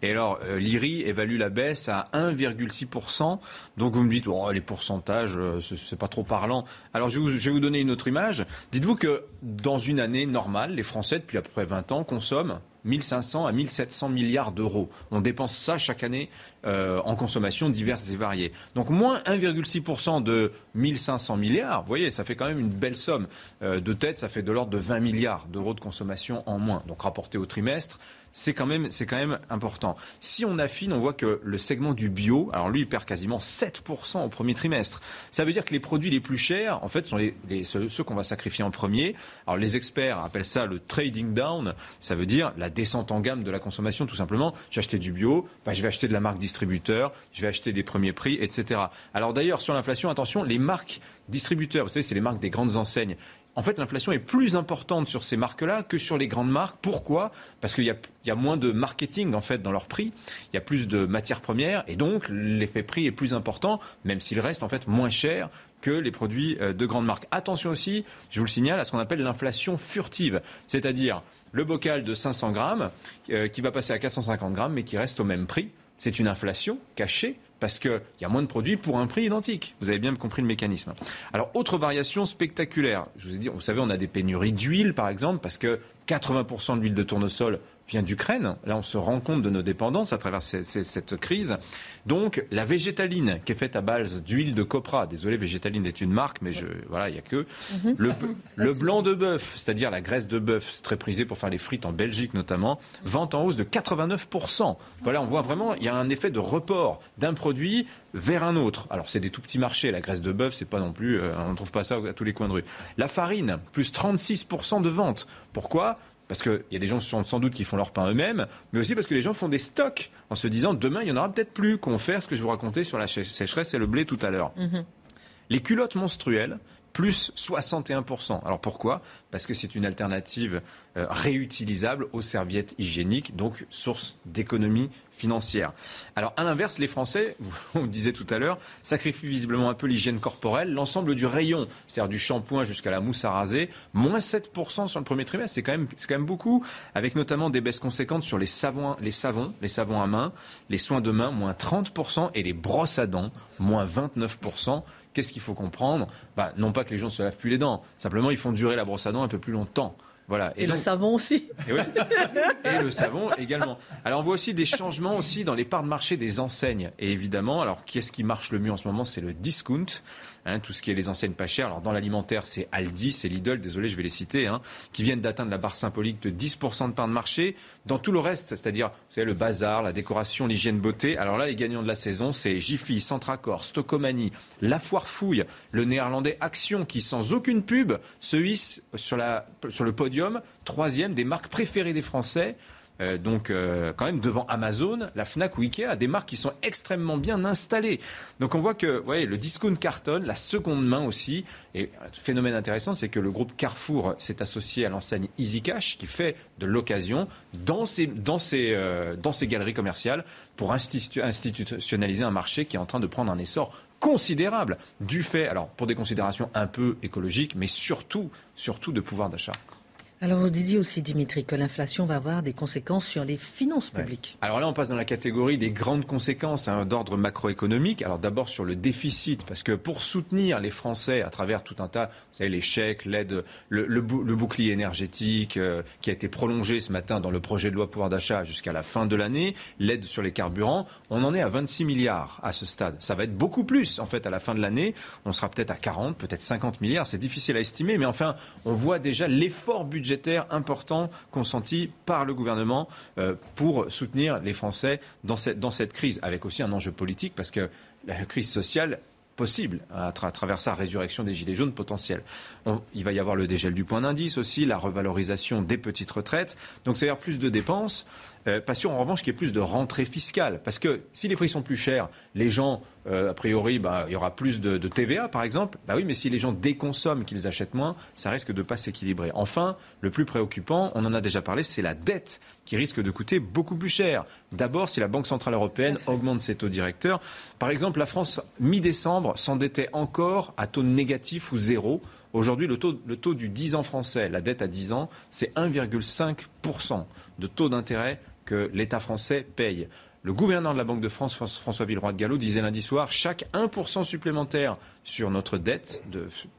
Et alors, euh, l'IRI évalue la baisse à 1,6%. Donc, vous me dites, oh, les pourcentages, euh, c'est pas trop parlant. Alors, je, je vais vous donner une autre image. Dites-vous que dans une année normale, les Français, depuis à peu près 20 ans, consomment 1500 à 1700 milliards d'euros. On dépense ça chaque année euh, en consommation diverses et variées. Donc moins 1,6% de 1500 milliards, vous voyez, ça fait quand même une belle somme. Euh, de tête, ça fait de l'ordre de 20 milliards d'euros de consommation en moins. Donc rapporté au trimestre, c'est quand, même, c'est quand même important. Si on affine, on voit que le segment du bio, alors lui, il perd quasiment 7% au premier trimestre. Ça veut dire que les produits les plus chers, en fait, sont ceux, qu'on va sacrifier en premier. Alors les experts appellent ça le trading down. Ça veut dire la descente en gamme de la consommation, tout simplement. Acheté du bio, bah, je vais acheter de la marque distributeur, je vais acheter des premiers prix, etc. Alors d'ailleurs, sur l'inflation, attention, les marques distributeurs, vous savez, c'est les marques des grandes enseignes en fait, l'inflation est plus importante sur ces marques-là que sur les grandes marques. Pourquoi? Parce qu'il y, a, moins de marketing en fait dans leur prix. Il y a plus de matières premières et donc l'effet prix est plus important, même s'il reste en fait moins cher que les produits euh, de grandes marques. Attention aussi, je vous le signale, à ce qu'on appelle l'inflation furtive, c'est-à-dire le bocal de 500 grammes euh, qui va passer à 450 grammes mais qui reste au même prix. C'est une inflation cachée parce qu'il y a moins de produits pour un prix identique. Vous avez bien compris le mécanisme. Alors, autre variation spectaculaire. Je vous ai dit, vous savez, on a des pénuries d'huile, par exemple, parce que 80% de l'huile de tournesol vient d'Ukraine. Là, on se rend compte de nos dépendances à travers cette crise. Donc, la végétaline, qui est faite à base d'huile de copra. Désolé, végétaline est une marque, mais je, voilà, il n'y a que. Mhm. Le, blanc de bœuf, c'est-à-dire la graisse de bœuf, c'est très prisé pour faire les frites en Belgique notamment, vente en hausse de 89%. Voilà, on voit vraiment, il y a un effet de report d'un produit vers un autre. Alors, c'est des tout petits marchés. La graisse de bœuf, c'est pas non plus, euh, on ne trouve pas ça à tous les coins de rue. La farine, plus 36% de vente. Pourquoi? Parce qu'il y a des gens sans doute qui font leur pain eux-mêmes, mais aussi parce que les gens font des stocks en se disant demain il y en aura peut-être plus, qu'on fait ce que je vous racontais sur la sécheresse et le blé tout à l'heure. Mhm. Les culottes menstruelles, plus 61%. Alors pourquoi? Parce que c'est une alternative euh, réutilisable aux serviettes hygiéniques, donc source d'économie financière. Alors, à l'inverse, les Français, on le disait tout à l'heure, sacrifient visiblement un peu l'hygiène corporelle. L'ensemble du rayon, c'est-à-dire du shampoing jusqu'à la mousse à raser, moins 7% sur le premier trimestre. C'est quand même, quand même beaucoup, avec notamment des baisses conséquentes sur les savons, les savons, les savons à main, les soins de main, moins 30%, et les brosses à dents, moins 29%. Qu'est-ce qu'il faut comprendre? Bah, Non pas que les gens ne se lavent plus les dents, simplement ils font durer la brosse à dents un peu plus longtemps. Voilà. Et, le savon aussi. Et, et, le savon également. Alors on voit aussi des changements aussi dans les parts de marché des enseignes. Et évidemment, alors qui est-ce qui marche le mieux en ce moment? C'est le discount. Hein, tout ce qui est les enseignes pas chères. Alors dans l'alimentaire, c'est Aldi, c'est Lidl, désolé, je vais les citer, hein, qui viennent d'atteindre la barre symbolique de 10% de part de marché. Dans tout le reste, c'est-à-dire, vous savez, le bazar, la décoration, l'hygiène beauté. Alors là, les gagnants de la saison, c'est Jiffy, Centracor, Stocomanie, La Foire Fouille, le néerlandais Action, qui sans aucune pub se hisse sur le podium, troisième des marques préférées des Français. Euh, donc euh, quand même devant Amazon, la Fnac ou Ikea, des marques qui sont extrêmement bien installées. Donc on voit que ouais, le discount cartonne, la seconde main aussi. Et un phénomène intéressant, c'est que le groupe Carrefour s'est associé à l'enseigne Easy Cash, qui fait de l'occasion dans ses, dans, euh, dans galeries commerciales pour institutionnaliser un marché qui est en train de prendre un essor considérable du fait, alors pour des considérations un peu écologiques, mais surtout, surtout de pouvoir d'achat. Alors vous disiez aussi, Dimitri, que l'inflation va avoir des conséquences sur les finances publiques. Alors là, on passe dans la catégorie des grandes conséquences hein, d'ordre macroéconomique. Alors d'abord sur le déficit, parce que pour soutenir les Français à travers tout un tas, vous savez, les chèques, l'aide, le, bouclier énergétique euh, qui a été prolongé ce matin dans le projet de loi pouvoir d'achat jusqu'à la fin de l'année, l'aide sur les carburants, on en est à 26 milliards à ce stade. Ça va être beaucoup plus en fait à la fin de l'année. On sera peut-être à 40, peut-être 50 milliards. C'est difficile à estimer, mais enfin, on voit déjà l'effort budgétaire budgétaire important consenti par le gouvernement euh, pour soutenir les Français dans cette, dans cette crise, avec aussi un enjeu politique, parce que la crise sociale possible à, travers sa résurrection des gilets jaunes potentiels. il va y avoir le dégel du point d'indice aussi, la revalorisation des petites retraites. Donc c'est-à-dire plus de dépenses. Euh, pas sûr en revanche qu'il y ait plus de rentrée fiscale. Parce que si les prix sont plus chers, les gens, euh, a priori, bah, il y aura plus de, TVA par exemple. Bah oui, mais si les gens déconsomment, qu'ils achètent moins, ça risque de ne pas s'équilibrer. Enfin, le plus préoccupant, on en a déjà parlé, c'est la dette qui risque de coûter beaucoup plus cher. D'abord, si la Banque Centrale Européenne augmente ses taux directeurs. Par exemple, la France, mi-décembre, s'endettait encore à taux négatif ou zéro. Aujourd'hui, le taux, le taux du 10 ans français, la dette à 10 ans, c'est 1,5% de taux d'intérêt que l'État français paye. Le gouverneur de la Banque de France, François Villeroy de Gallo, disait lundi soir chaque 1% supplémentaire sur notre dette,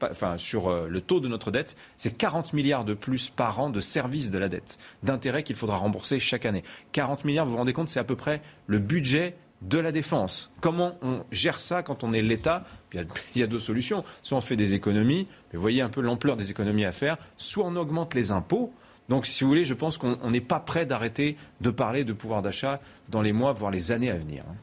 enfin sur euh, le taux de notre dette, c'est 40 milliards de plus par an de services de la dette, d'intérêts qu'il faudra rembourser chaque année. 40 milliards, vous vous rendez compte, c'est à peu près le budget de la défense. Comment on gère ça quand on est l'État? Il, y a deux solutions. Soit on fait des économies, mais voyez un peu l'ampleur des économies à faire, soit on augmente les impôts donc, si vous voulez, je pense qu'on n'est pas prêt d'arrêter de parler de pouvoir d'achat dans les mois, voire les années à venir. Hein.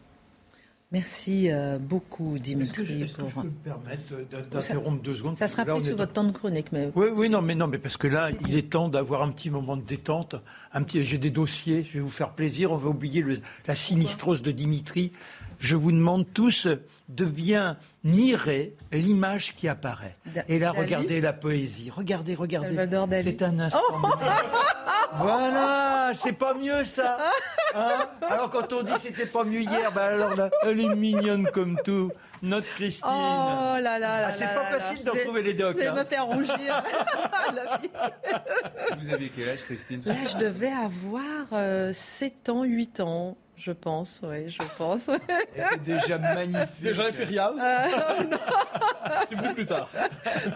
Merci euh, beaucoup, Dimitri. Est-ce que, je peux me permettre d'interrompre deux secondes Ça sera pris sur votre temps de chronique. Mais... Oui, oui, non, mais non, mais parce que là, il est temps d'avoir un petit moment de détente. Un petit, j'ai des dossiers, je vais vous faire plaisir. On va oublier la sinistrose de Dimitri. Je vous demande tous de bien mirer l'image qui apparaît. Et là, regardez la poésie. Regardez, regardez. C'est un instant. Oh voilà, c'est pas mieux ça. Hein alors quand on dit c'était pas mieux hier, ben alors là, elle est mignonne comme tout, notre Christine. Oh là là ah, C'est pas facile d'en trouver les docs. Vous allez me faire rougir. Vous avez quel âge, Christine? Là, je devais avoir 7 euh, ans, 8 ans je pense, oui, je pense. Déjà magnifique. Déjà impérial euh, C'est venu plus tard.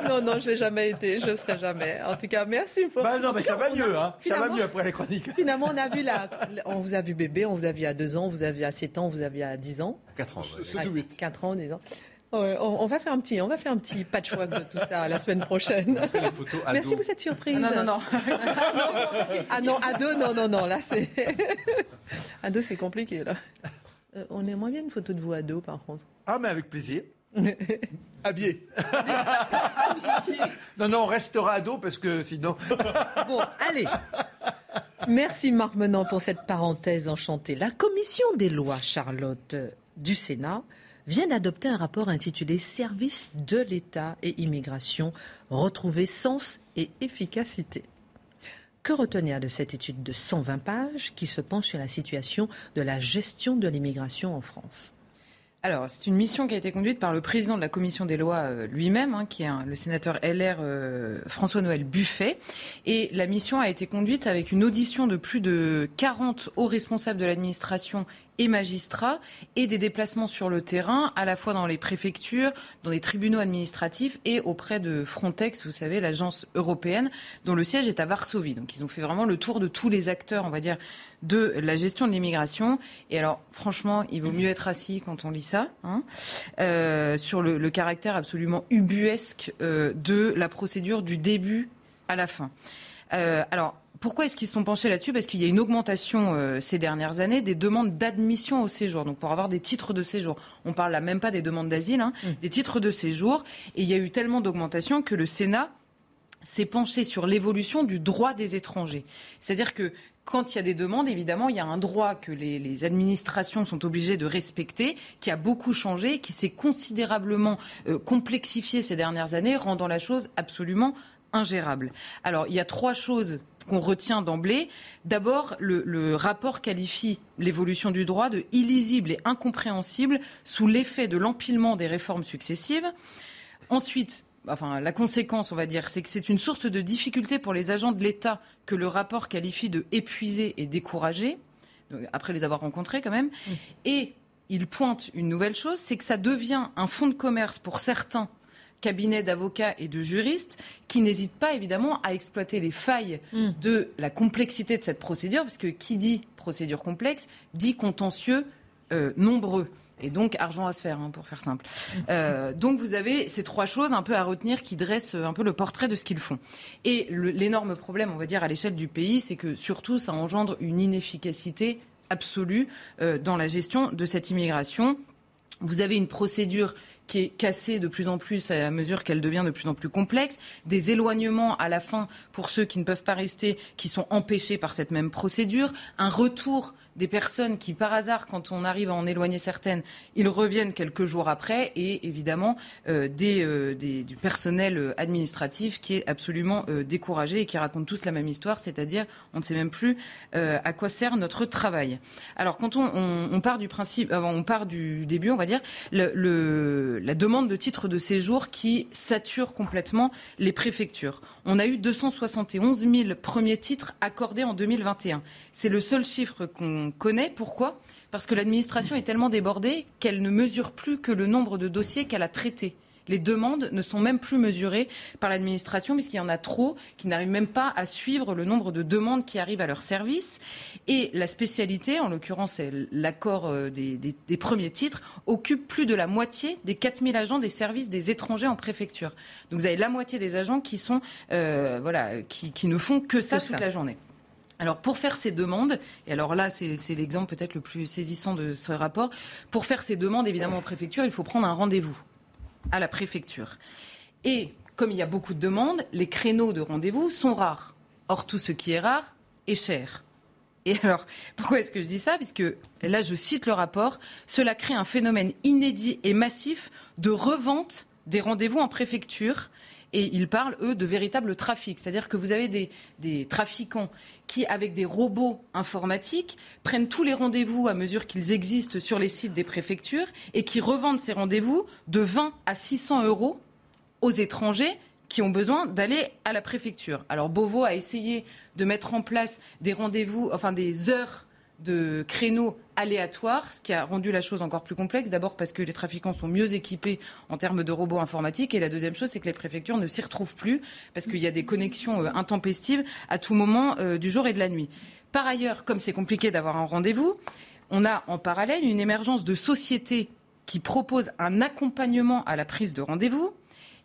non, non, je n'ai jamais été, je ne serai jamais. En tout cas, merci pour... Bah non, mais ça va mieux, hein. Ça va mieux après les chroniques. Finalement, on a vu la... On vous a vu bébé, on vous a vu à 2 ans, on vous a vu à 7 ans, on vous a vu à 10 ans. 4 ans. C'est 8. 4 ans, 10 ans on, va faire un petit, on va faire un petit patchwork de tout ça la semaine prochaine. Merci pour cette surprise. Ah non, non, non. ah non, à deux, non, non, non. Là, c'est à deux, c'est compliqué là. Euh, on aimerait bien une photo de vous à deux, par contre. Ah, mais avec plaisir. Habillé. non, non, on restera à dos parce que sinon. bon, allez. Merci Marc Menant pour cette parenthèse enchantée. La commission des lois, Charlotte, du Sénat, vient d'adopter un rapport intitulé Service de l'État et immigration, retrouver sens et efficacité. Que retenir de cette étude de 120 pages qui se penche sur la situation de la gestion de l'immigration en France? Alors, c'est une mission qui a été conduite par le président de la commission des lois euh, lui-même, hein, qui est le sénateur LR euh, François-Noël Buffet. Et la mission a été conduite avec une audition de plus de 40 hauts responsables de l'administration et magistrats et des déplacements sur le terrain, à la fois dans les préfectures, dans les tribunaux administratifs et auprès de Frontex, vous savez, l'agence européenne, dont le siège est à Varsovie. Donc ils ont fait vraiment le tour de tous les acteurs, on va dire, de la gestion de l'immigration. Et alors, franchement, il vaut mieux être assis quand on lit ça, hein, euh, sur le, caractère absolument ubuesque euh, de la procédure du début à la fin. Euh, alors, pourquoi est-ce qu'ils se sont penchés là-dessus? Parce qu'il y a une augmentation euh, ces dernières années des demandes d'admission au séjour. Donc pour avoir des titres de séjour, on parle là même pas des demandes d'asile, hein, mm. des titres de séjour. Et il y a eu tellement d'augmentation que le Sénat s'est penché sur l'évolution du droit des étrangers. C'est-à-dire que quand il y a des demandes, évidemment, il y a un droit que les, administrations sont obligées de respecter, qui a beaucoup changé, qui s'est considérablement euh, complexifié ces dernières années, rendant la chose absolument ingérable. Alors, il y a trois choses qu'on retient d'emblée. D'abord, le, rapport qualifie l'évolution du droit de illisible et incompréhensible sous l'effet de l'empilement des réformes successives. Ensuite, enfin, la conséquence, on va dire, c'est que c'est une source de difficulté pour les agents de l'État que le rapport qualifie de épuisés et découragés, après les avoir rencontrés quand même. Mmh. Et il pointe une nouvelle chose, c'est que ça devient un fonds de commerce pour certains cabinet d'avocats et de juristes qui n'hésitent pas évidemment à exploiter les failles mm. de la complexité de cette procédure, parce que qui dit procédure complexe dit contentieux euh, nombreux. Et donc argent à se faire, hein, pour faire simple. Mm. Euh, donc vous avez ces trois choses un peu à retenir qui dressent un peu le portrait de ce qu'ils font. Et l'énorme problème, on va dire, à l'échelle du pays, c'est que surtout ça engendre une inefficacité absolue euh, dans la gestion de cette immigration. Vous avez une procédure qui est cassée de plus en plus à mesure qu'elle devient de plus en plus complexe, des éloignements à la fin pour ceux qui ne peuvent pas rester, qui sont empêchés par cette même procédure, un retour des personnes qui, par hasard, quand on arrive à en éloigner certaines, ils reviennent quelques jours après, et évidemment euh, euh, du personnel euh, administratif qui est absolument découragé et qui raconte tous la même histoire, c'est-à-dire on ne sait même plus à quoi sert notre travail. Alors quand on, part du principe, on part du début, on va dire, le, la demande de titre de séjour qui sature complètement les préfectures. On a eu 271 000 premiers titres accordés en 2021. C'est le seul chiffre qu'on connaît. Pourquoi? Parce que l'administration est tellement débordée qu'elle ne mesure plus que le nombre de dossiers qu'elle a traités. Les demandes ne sont même plus mesurées par l'administration puisqu'il y en a trop qui n'arrivent même pas à suivre le nombre de demandes qui arrivent à leur service. Et la spécialité, en l'occurrence l'accord euh, des, premiers titres, occupe plus de la moitié des 4000 agents des services des étrangers en préfecture. Donc vous avez la moitié des agents qui, sont, euh, voilà, qui, ne font que ça toute la journée. Alors pour faire ces demandes, et alors là c'est l'exemple peut-être le plus saisissant de ce rapport, pour faire ces demandes évidemment en préfecture, il faut prendre un rendez-vous à la préfecture. Et comme il y a beaucoup de demandes, les créneaux de rendez-vous sont rares. Or tout ce qui est rare est cher. Et alors, pourquoi est-ce que je dis ça? Puisque là, je cite le rapport, cela crée un phénomène inédit et massif de revente des rendez-vous en préfecture et ils parlent, eux, de véritable trafic. C'est-à-dire que vous avez des, des, trafiquants qui, avec des robots informatiques, prennent tous les rendez-vous à mesure qu'ils existent sur les sites des préfectures et qui revendent ces rendez-vous de 20 à 600 euros aux étrangers qui ont besoin d'aller à la préfecture. Alors Beauvau a essayé de mettre en place des rendez-vous, enfin des heures de créneaux aléatoires, ce qui a rendu la chose encore plus complexe. D'abord parce que les trafiquants sont mieux équipés en termes de robots informatiques. Et la deuxième chose, c'est que les préfectures ne s'y retrouvent plus parce qu'il y a des connexions euh, intempestives à tout moment euh, du jour et de la nuit. Par ailleurs, comme c'est compliqué d'avoir un rendez-vous, on a en parallèle une émergence de sociétés qui proposent un accompagnement à la prise de rendez-vous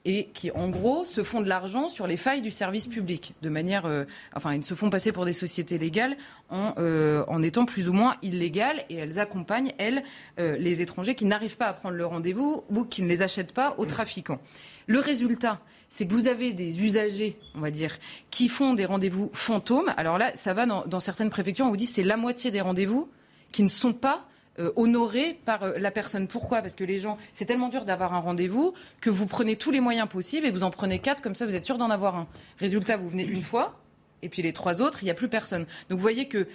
et qui, en gros, se font de l'argent sur les failles du service public, de manière, euh, enfin, ils se font passer pour des sociétés légales en, euh, étant plus ou moins illégales, et elles accompagnent, elles, euh, les étrangers qui n'arrivent pas à prendre le rendez-vous ou qui ne les achètent pas aux trafiquants. Le résultat, c'est que vous avez des usagers, on va dire, qui font des rendez-vous fantômes. Alors là, ça va dans, dans certaines préfectures, on vous dit c'est la moitié des rendez-vous qui ne sont pas euh, honoré par euh, la personne. Pourquoi? Parce que les gens, c'est tellement dur d'avoir un rendez-vous que vous prenez tous les moyens possibles et vous en prenez quatre, comme ça vous êtes sûr d'en avoir un. Résultat, vous venez une fois, et puis les trois autres, il n'y a plus personne. Donc vous voyez que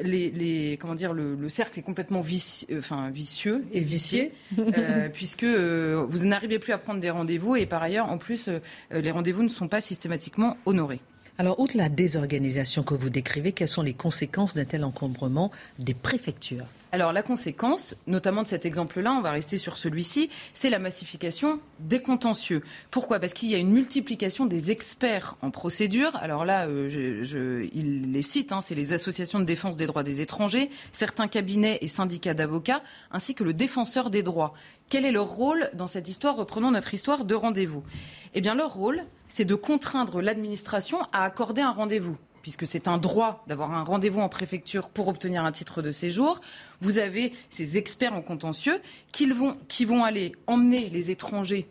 les, comment dire, le, cercle est complètement vicieux, euh, enfin, vicieux et vicié, euh, puisque euh, vous n'arrivez plus à prendre des rendez-vous et par ailleurs, en plus, les rendez-vous ne sont pas systématiquement honorés. Alors, outre la désorganisation que vous décrivez, quelles sont les conséquences d'un tel encombrement des préfectures? Alors la conséquence, notamment de cet exemple-là, on va rester sur celui-ci, c'est la massification des contentieux. Pourquoi? Parce qu'il y a une multiplication des experts en procédure. Alors là, euh, il les cite, hein, c'est les associations de défense des droits des étrangers, certains cabinets et syndicats d'avocats, ainsi que le défenseur des droits. Quel est leur rôle dans cette histoire? Reprenons notre histoire de rendez-vous. Eh bien, leur rôle, c'est de contraindre l'administration à accorder un rendez-vous puisque c'est un droit d'avoir un rendez-vous en préfecture pour obtenir un titre de séjour. Vous avez ces experts en contentieux qui vont, aller emmener les étrangers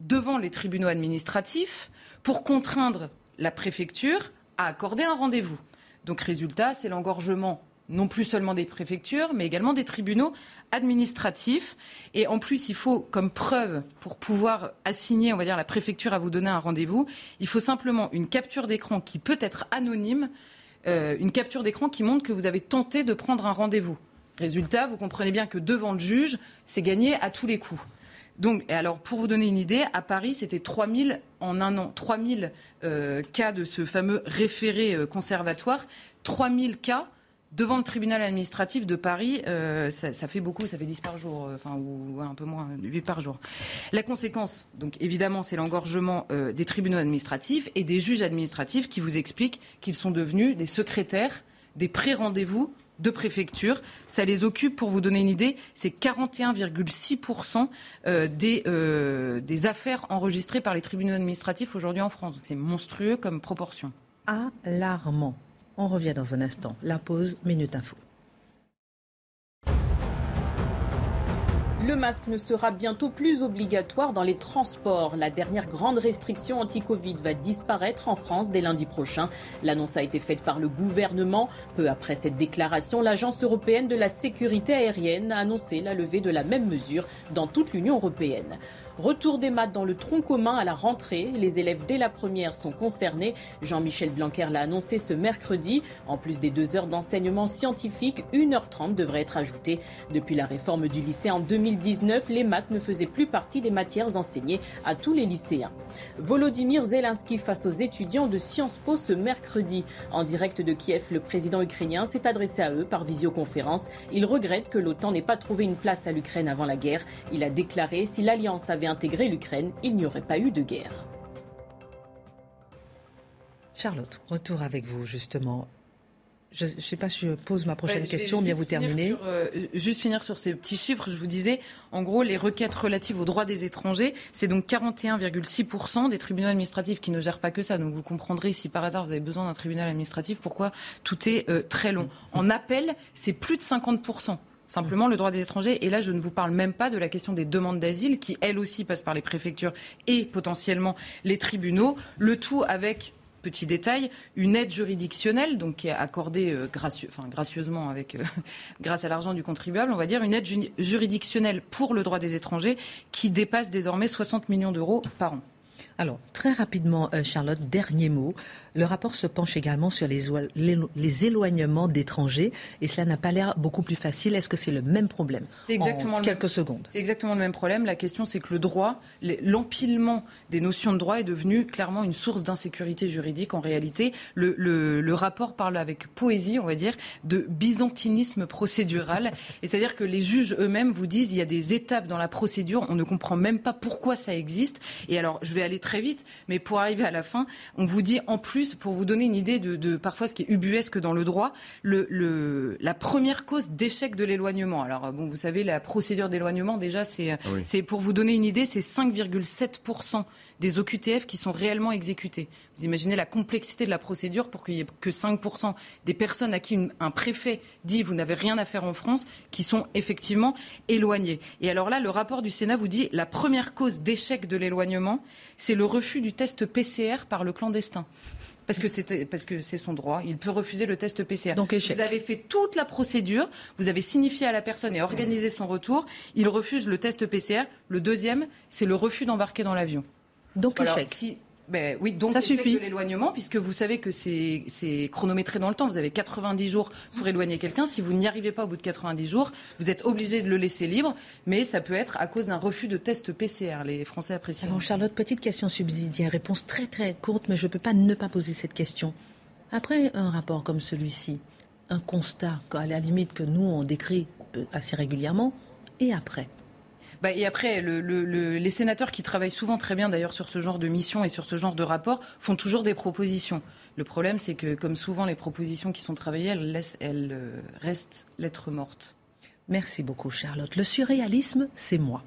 devant les tribunaux administratifs pour contraindre la préfecture à accorder un rendez-vous. Donc résultat, c'est l'engorgement non plus seulement des préfectures, mais également des tribunaux administratifs. Et en plus, il faut, comme preuve, pour pouvoir assigner, on va dire, la préfecture à vous donner un rendez-vous, il faut simplement une capture d'écran qui peut être anonyme, euh, une capture d'écran qui montre que vous avez tenté de prendre un rendez-vous. Résultat, vous comprenez bien que devant le juge, c'est gagné à tous les coups. Donc, alors, pour vous donner une idée, à Paris, c'était 3000 en un an, 3000 euh, cas de ce fameux référé euh, conservatoire, 3000 cas devant le tribunal administratif de Paris, euh, ça, fait beaucoup, ça fait 10 par jour, euh, enfin, ou un peu moins, 8 par jour. La conséquence, donc évidemment, c'est l'engorgement euh, des tribunaux administratifs et des juges administratifs qui vous expliquent qu'ils sont devenus des secrétaires des pré-rendez-vous de préfecture. Ça les occupe, pour vous donner une idée, c'est 41,6% des, des affaires enregistrées par les tribunaux administratifs aujourd'hui en France. C'est monstrueux comme proportion. Alarmant. On revient dans un instant. La pause, Minute Info. Le masque ne sera bientôt plus obligatoire dans les transports. La dernière grande restriction anti-Covid va disparaître en France dès lundi prochain. L'annonce a été faite par le gouvernement. Peu après cette déclaration, l'Agence européenne de la sécurité aérienne a annoncé la levée de la même mesure dans toute l'Union européenne. Retour des maths dans le tronc commun à la rentrée. Les élèves dès la première sont concernés. Jean-Michel Blanquer l'a annoncé ce mercredi. En plus des deux heures d'enseignement scientifique, 1h30 devrait être ajoutée. Depuis la réforme du lycée en 2019, les maths ne faisaient plus partie des matières enseignées à tous les lycéens. Volodymyr Zelensky face aux étudiants de Sciences Po ce mercredi. En direct de Kiev, le président ukrainien s'est adressé à eux par visioconférence. Il regrette que l'OTAN n'ait pas trouvé une place à l'Ukraine avant la guerre. Il a déclaré si l'alliance avait intégré l'Ukraine, il n'y aurait pas eu de guerre. Charlotte, retour avec vous justement. Je ne sais pas si je pose ma prochaine question, bien vous terminez. Euh, juste finir sur ces petits chiffres, je vous disais, en gros, les requêtes relatives aux droits des étrangers, c'est donc 41,6% des tribunaux administratifs qui ne gèrent pas que ça. Donc vous comprendrez si par hasard vous avez besoin d'un tribunal administratif, pourquoi tout est euh, très long. En appel, c'est plus de 50%. Simplement, le droit des étrangers, et là, je ne vous parle même pas de la question des demandes d'asile, qui, elles aussi, passent par les préfectures et potentiellement les tribunaux. Le tout avec petit détail, une aide juridictionnelle, donc qui est accordée euh, gracieusement avec, euh, grâce à l'argent du contribuable, on va dire, une aide juridictionnelle pour le droit des étrangers qui dépasse désormais 60 millions d'euros par an. Alors, très rapidement, euh, Charlotte, dernier mot. Le rapport se penche également sur les, les, éloignements d'étrangers et cela n'a pas l'air beaucoup plus facile. Est-ce que c'est le même problème C'est exactement en quelques secondes? C'est exactement le même problème. La question, c'est que le droit, l'empilement des notions de droit est devenu clairement une source d'insécurité juridique. En réalité, le, le, rapport parle avec poésie, on va dire, de byzantinisme procédural. Et c'est-à-dire que les juges eux-mêmes vous disent il y a des étapes dans la procédure, on ne comprend même pas pourquoi ça existe. Et alors, je vais aller très vite, mais pour arriver à la fin, on vous dit en plus pour vous donner une idée de, parfois ce qui est ubuesque dans le droit, le, la première cause d'échec de l'éloignement. Alors, bon, vous savez, la procédure d'éloignement, déjà, c'est, ah pour vous donner une idée, c'est 5,7% des OQTF qui sont réellement exécutés. Vous imaginez la complexité de la procédure pour qu'il n'y ait que 5% des personnes à qui un préfet dit vous n'avez rien à faire en France qui sont effectivement éloignées. Et alors là, le rapport du Sénat vous dit la première cause d'échec de l'éloignement, c'est le refus du test PCR par le clandestin. Parce que c'est parce que c'est son droit. Il peut refuser le test PCR. Donc échec. Vous avez fait toute la procédure, vous avez signifié à la personne et organisé son retour. Il refuse le test PCR. Le deuxième, c'est le refus d'embarquer dans l'avion. Donc échec. Ben, oui, donc ça suffit. de l'éloignement, puisque vous savez que c'est chronométré dans le temps. Vous avez 90 jours pour éloigner quelqu'un. Si vous n'y arrivez pas au bout de 90 jours, vous êtes obligé de le laisser libre, mais ça peut être à cause d'un refus de test PCR. Les Français apprécient. Alors, Charlotte, petite question subsidiaire, réponse très très courte, mais je ne peux pas ne pas poser cette question. Après un rapport comme celui-ci, un constat, à la limite que nous on décrit assez régulièrement, et après? Bah, et après, les sénateurs qui travaillent souvent très bien d'ailleurs sur ce genre de mission et sur ce genre de rapport font toujours des propositions. Le problème, c'est que comme souvent les propositions qui sont travaillées, elles, elles euh, restent lettres mortes. Merci beaucoup Charlotte. Le surréalisme, c'est moi,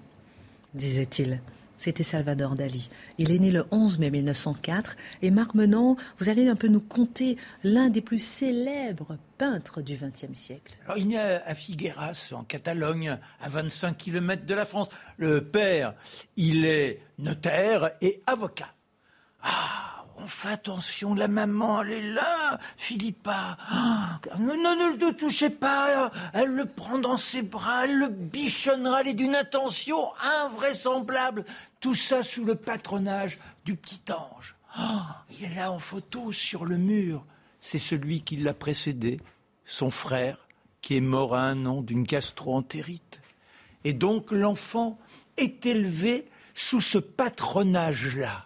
disait-il. C'était Salvador Dali. Il est né le 11 mai 1904 et Marc Menon, vous allez un peu nous conter l'un des plus célèbres peintres du XXe siècle. Alors, il est à Figueras, en Catalogne, à 25 km de la France. Le père, il est notaire et avocat. Ah, on attention, la maman, elle est là, Philippa. Ah, ne le touchez pas. Elle le prend dans ses bras, elle le bichonnera, elle est d'une attention invraisemblable. Tout ça sous le patronage du petit ange. Ah, il est là en photo sur le mur. C'est celui qui l'a précédé, son frère, qui est mort à un an d'une gastroentérite. Et donc l'enfant est élevé sous ce patronage-là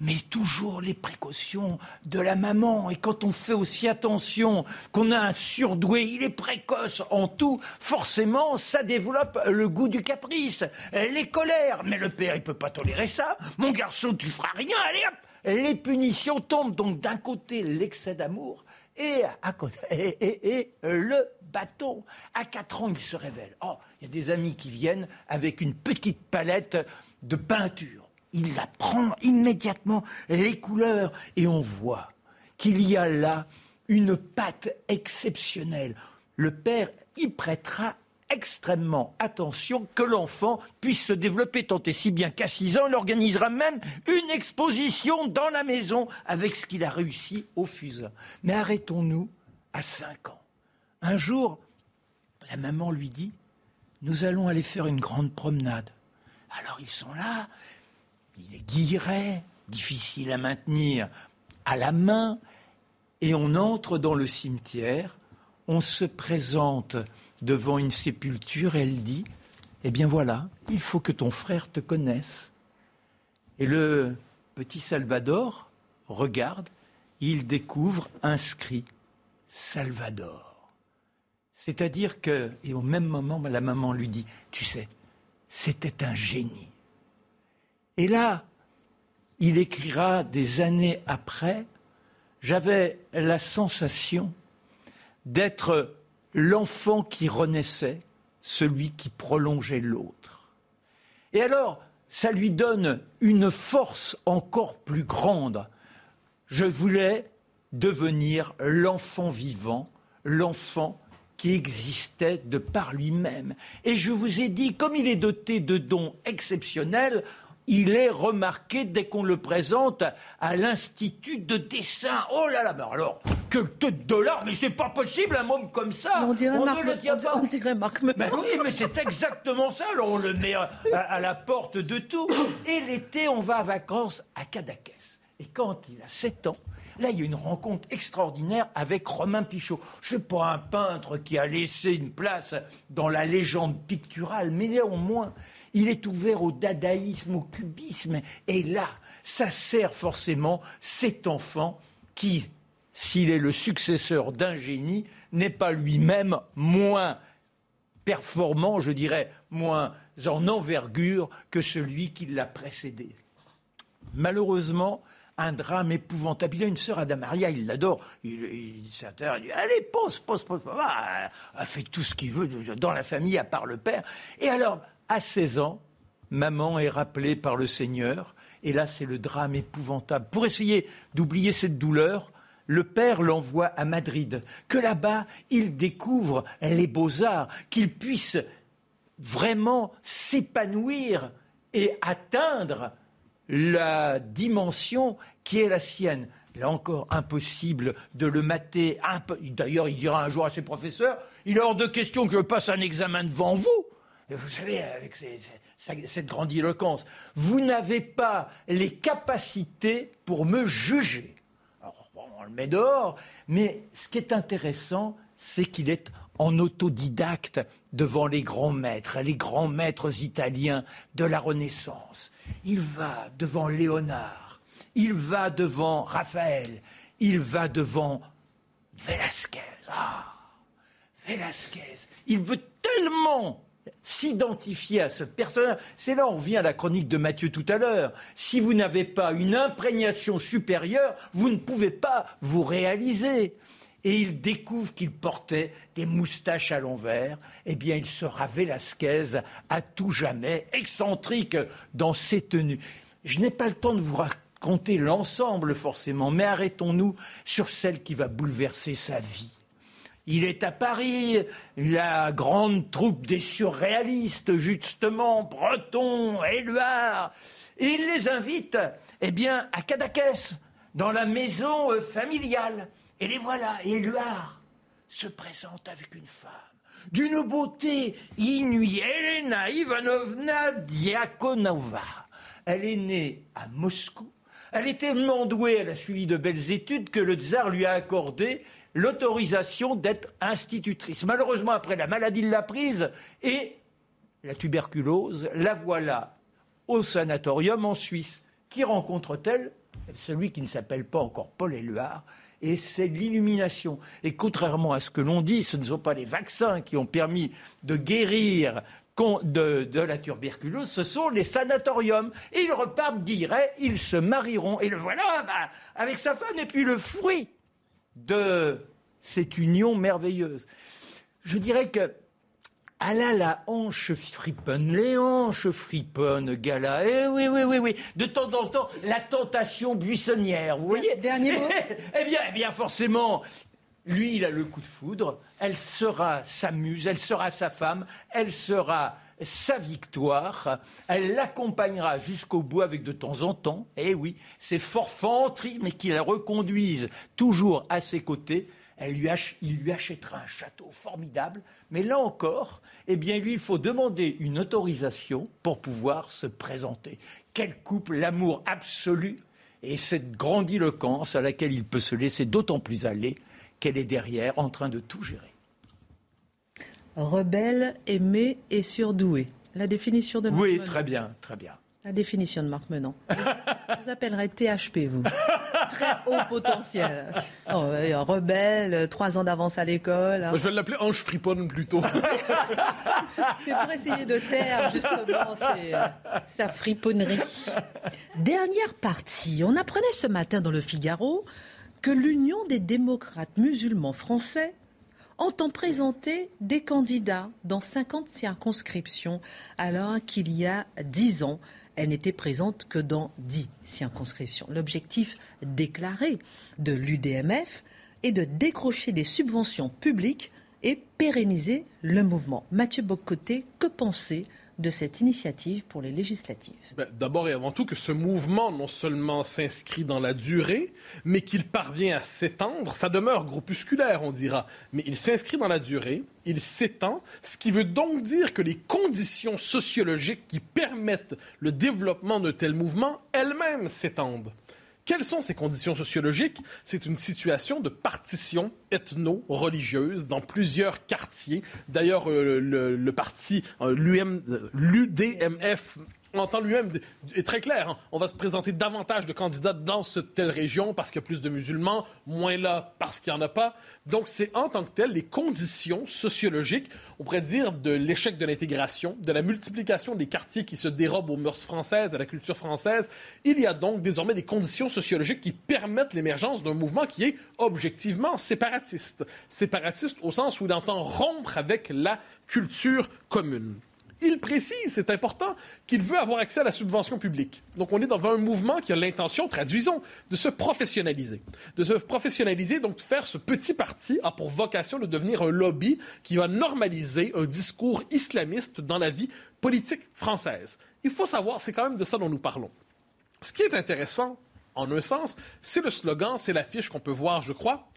mais toujours les précautions de la maman. Et quand on fait aussi attention qu'on a un surdoué, il est précoce en tout, forcément, ça développe le goût du caprice, les colères. Mais le père, il peut pas tolérer ça. Mon garçon, tu feras rien, allez hop les punitions tombent. Donc d'un côté, l'excès d'amour, et, à côté, et, le bâton. À 4 ans, il se révèle. Oh, il y a des amis qui viennent avec une petite palette de peinture il apprend immédiatement les couleurs et on voit qu'il y a là une patte exceptionnelle. Le père y prêtera extrêmement attention que l'enfant puisse se développer tant et si bien qu'à 6 ans, il organisera même une exposition dans la maison avec ce qu'il a réussi au fusain. Mais arrêtons-nous à 5 ans. Un jour, la maman lui dit, nous allons aller faire une grande promenade. Alors ils sont là, il est guilleret, difficile à maintenir à la main, et on entre dans le cimetière, on se présente devant une sépulture, et elle dit, eh bien voilà, il faut que ton frère te connaisse. Et le petit Salvador regarde, il découvre inscrit Salvador. C'est-à-dire que, et au même moment, la maman lui dit, tu sais, c'était un génie. Et là, il écrira des années après, j'avais la sensation d'être l'enfant qui renaissait, celui qui prolongeait l'autre. Et alors, ça lui donne une force encore plus grande. Je voulais devenir l'enfant vivant, l'enfant qui existait de par lui-même. Et je vous ai dit, comme il est doté de dons exceptionnels, il est remarqué dès qu'on le présente à l'Institut de dessin. Oh là là, mais alors, que de dollars, mais c'est pas possible un homme comme ça. On dirait Marc, le on, dirait Marc mais oui, mais c'est exactement ça. Alors on le met à, la porte de tout. Et l'été, on va à vacances à Cadaqués. Et quand il a 7 ans, Là, il y a une rencontre extraordinaire avec Romain Pichot. Sais pas un peintre qui a laissé une place dans la légende picturale, mais néanmoins, il est ouvert au dadaïsme, au cubisme. Et là, ça sert forcément cet enfant qui, s'il est le successeur d'un génie, n'est pas lui-même moins performant, je dirais, moins en envergure que celui qui l'a précédé. Malheureusement, un drame épouvantable. Il a une sœur, Adamaria, il l'adore. Il, il, il, dit Allez, pose, pose, pose. Ah, elle fait tout ce qu'il veut dans la famille, à part le père. Et alors, à 16 ans, maman est rappelée par le Seigneur. Et là, c'est le drame épouvantable. Pour essayer d'oublier cette douleur, le père l'envoie à Madrid, que là-bas, il découvre les beaux-arts, qu'il puisse vraiment s'épanouir et atteindre la dimension qui est la sienne. Là encore, impossible de le mater. D'ailleurs, il dira un jour à ses professeurs, il est hors de question que je passe un examen devant vous. Vous savez, avec cette grandiloquence, vous n'avez pas les capacités pour me juger. Alors, on le met dehors, mais ce qui est intéressant, c'est qu'il est en autodidacte devant les grands maîtres, les grands maîtres italiens de la Renaissance. Il va devant Léonard, il va devant Raphaël, il va devant Velasquez. Ah, Velasquez. Il veut tellement s'identifier à ce personnage. C'est là on revient à la chronique de Mathieu tout à l'heure. Si vous n'avez pas une imprégnation supérieure, vous ne pouvez pas vous réaliser. Et il découvre qu'il portait des moustaches à l'envers. Eh bien, il sera Velasquez à tout jamais, excentrique dans ses tenues. Je n'ai pas le temps de vous raconter l'ensemble forcément, mais arrêtons-nous sur celle qui va bouleverser sa vie. Il est à Paris, la grande troupe des surréalistes, justement, Breton, Éluard. Et il les invite, eh bien, à Cadaquès, dans la maison euh, familiale. Et les voilà, Éluard se présente avec une femme d'une beauté inouïe, Elena Ivanovna Diakonova. Elle est née à Moscou. Elle est tellement douée, elle a suivi de belles études que le tsar lui a accordé l'autorisation d'être institutrice. Malheureusement, après la maladie l'a prise et la tuberculose, la voilà au sanatorium en Suisse. Qui rencontre-t-elle? Celui qui ne s'appelle pas encore Paul Éluard. Et c'est l'illumination. Et contrairement à ce que l'on dit, ce ne sont pas les vaccins qui ont permis de guérir de, la tuberculose, ce sont les sanatoriums. Et ils repartent d'Iray, ils se marieront. Et le voilà bah, avec sa femme. Et puis le fruit de cette union merveilleuse. Je dirais que ah là, la hanche friponne, les hanches friponnes, gala. Eh oui, oui, oui, oui. De temps en temps, la tentation buissonnière, vous voyez Dernier mot Eh bien, eh bien, forcément, lui, il a le coup de foudre. Elle sera sa muse, elle sera sa femme, elle sera sa victoire. Elle l'accompagnera jusqu'au bout avec de temps en temps, eh oui, ces forfanteries, mais qui la reconduisent toujours à ses côtés. Elle lui il lui achètera un château formidable, mais là encore, eh bien, lui, il faut demander une autorisation pour pouvoir se présenter. Quel couple, l'amour absolu et cette grandiloquence à laquelle il peut se laisser d'autant plus aller qu'elle est derrière en train de tout gérer. Rebelle, aimé et surdoué. La définition de Marc Oui, très bien, très bien. La définition de Marc Menon. vous appellerez THP, vous. Très haut potentiel. Oh, rebelle, trois ans d'avance à l'école. Hein. Je vais l'appeler Ange Friponne plutôt. C'est pour essayer de taire justement sa friponnerie. Dernière partie. On apprenait ce matin dans le Figaro que l'Union des démocrates musulmans français entend présenter des candidats dans 50 circonscriptions, alors qu'il y a 10 ans, elle n'était présente que dans 10 circonscriptions. L'objectif déclaré de l'UDMF est de décrocher des subventions publiques et pérenniser le mouvement. Mathieu Bocoté, que penser de cette initiative pour les législatives ben, D'abord et avant tout que ce mouvement non seulement s'inscrit dans la durée, mais qu'il parvient à s'étendre. Ça demeure groupusculaire, on dira, mais il s'inscrit dans la durée, il s'étend, ce qui veut donc dire que les conditions sociologiques qui permettent le développement de tel mouvement elles-mêmes s'étendent. Quelles sont ces conditions sociologiques? C'est une situation de partition ethno-religieuse dans plusieurs quartiers. D'ailleurs, euh, le, parti, euh, l'UDMF, entend lui-même est très clair. Hein. On va se présenter davantage de candidats dans cette telle région parce qu'il y a plus de musulmans, moins là parce qu'il n'y en a pas. Donc, c'est en tant que tel les conditions sociologiques, on pourrait dire, de l'échec de l'intégration, de la multiplication des quartiers qui se dérobent aux mœurs françaises, à la culture française. Il y a donc désormais des conditions sociologiques qui permettent l'émergence d'un mouvement qui est objectivement séparatiste. Séparatiste au sens où il entend rompre avec la culture commune il précise, c'est important, qu'il veut avoir accès à la subvention publique. Donc on est dans un mouvement qui a l'intention, traduisons, de se professionnaliser. De se professionnaliser, donc de faire ce petit parti a pour vocation de devenir un lobby qui va normaliser un discours islamiste dans la vie politique française. Il faut savoir, c'est quand même de ça dont nous parlons. Ce qui est intéressant, en un sens. C'est le slogan, c'est l'affiche qu'on peut voir, je crois.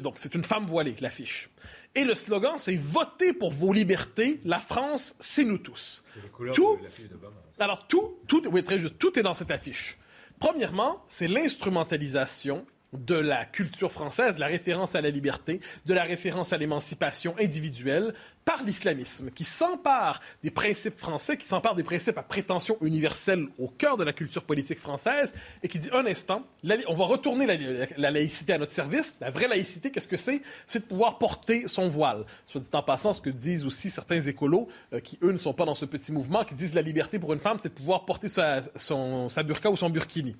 donc, c'est une femme voilée, l'affiche. Et le slogan, c'est Votez pour vos libertés, la France, c'est nous tous. C'est les couleurs tout, de l'affiche d'Obama. Alors, tout, tout, oui, très juste, tout est dans cette affiche. Premièrement, c'est l'instrumentalisation de la culture française, de la référence à la liberté, de la référence à l'émancipation individuelle par l'islamisme, qui s'empare des principes français, qui s'empare des principes à prétention universelle au cœur de la culture politique française, et qui dit un instant, on va retourner la, laïcité à notre service. La vraie laïcité, qu'est-ce que c'est? C'est de pouvoir porter son voile. Soit dit en passant, ce que disent aussi certains écolos, euh, qui eux ne sont pas dans ce petit mouvement, qui disent la liberté pour une femme, c'est de pouvoir porter sa, sa burqa ou son burkini.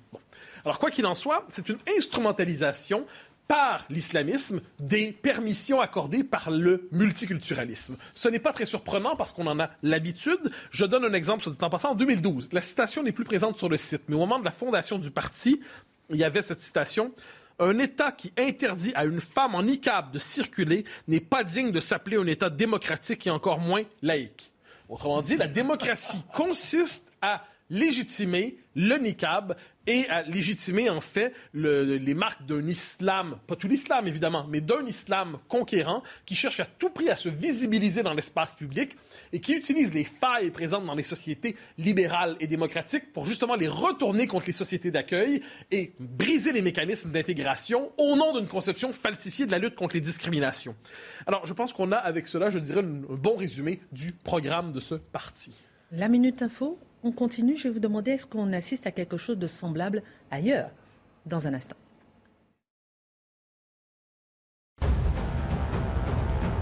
Alors, quoi qu'il en soit, c'est une instrumentalisation par l'islamisme des permissions accordées par le multiculturalisme. Ce n'est pas très surprenant parce qu'on en a l'habitude. Je donne un exemple, soit dit en passant, en 2012. La citation n'est plus présente sur le site, mais au moment de la fondation du parti, il y avait cette citation. Un État qui interdit à une femme en niqab de circuler n'est pas digne de s'appeler un État démocratique et encore moins laïque. Autrement dit, la démocratie consiste à légitimer le niqab et à légitimer en fait les marques d'un islam, pas tout l'islam évidemment, mais d'un islam conquérant qui cherche à tout prix à se visibiliser dans l'espace public et qui utilise les failles présentes dans les sociétés libérales et démocratiques pour justement les retourner contre les sociétés d'accueil et briser les mécanismes d'intégration au nom d'une conception falsifiée de la lutte contre les discriminations. Alors je pense qu'on a avec cela, je dirais, un bon résumé du programme de ce parti. La Minute Info, on continue. Je vais vous demander est-ce qu'on assiste à quelque chose de semblable ailleurs dans un instant?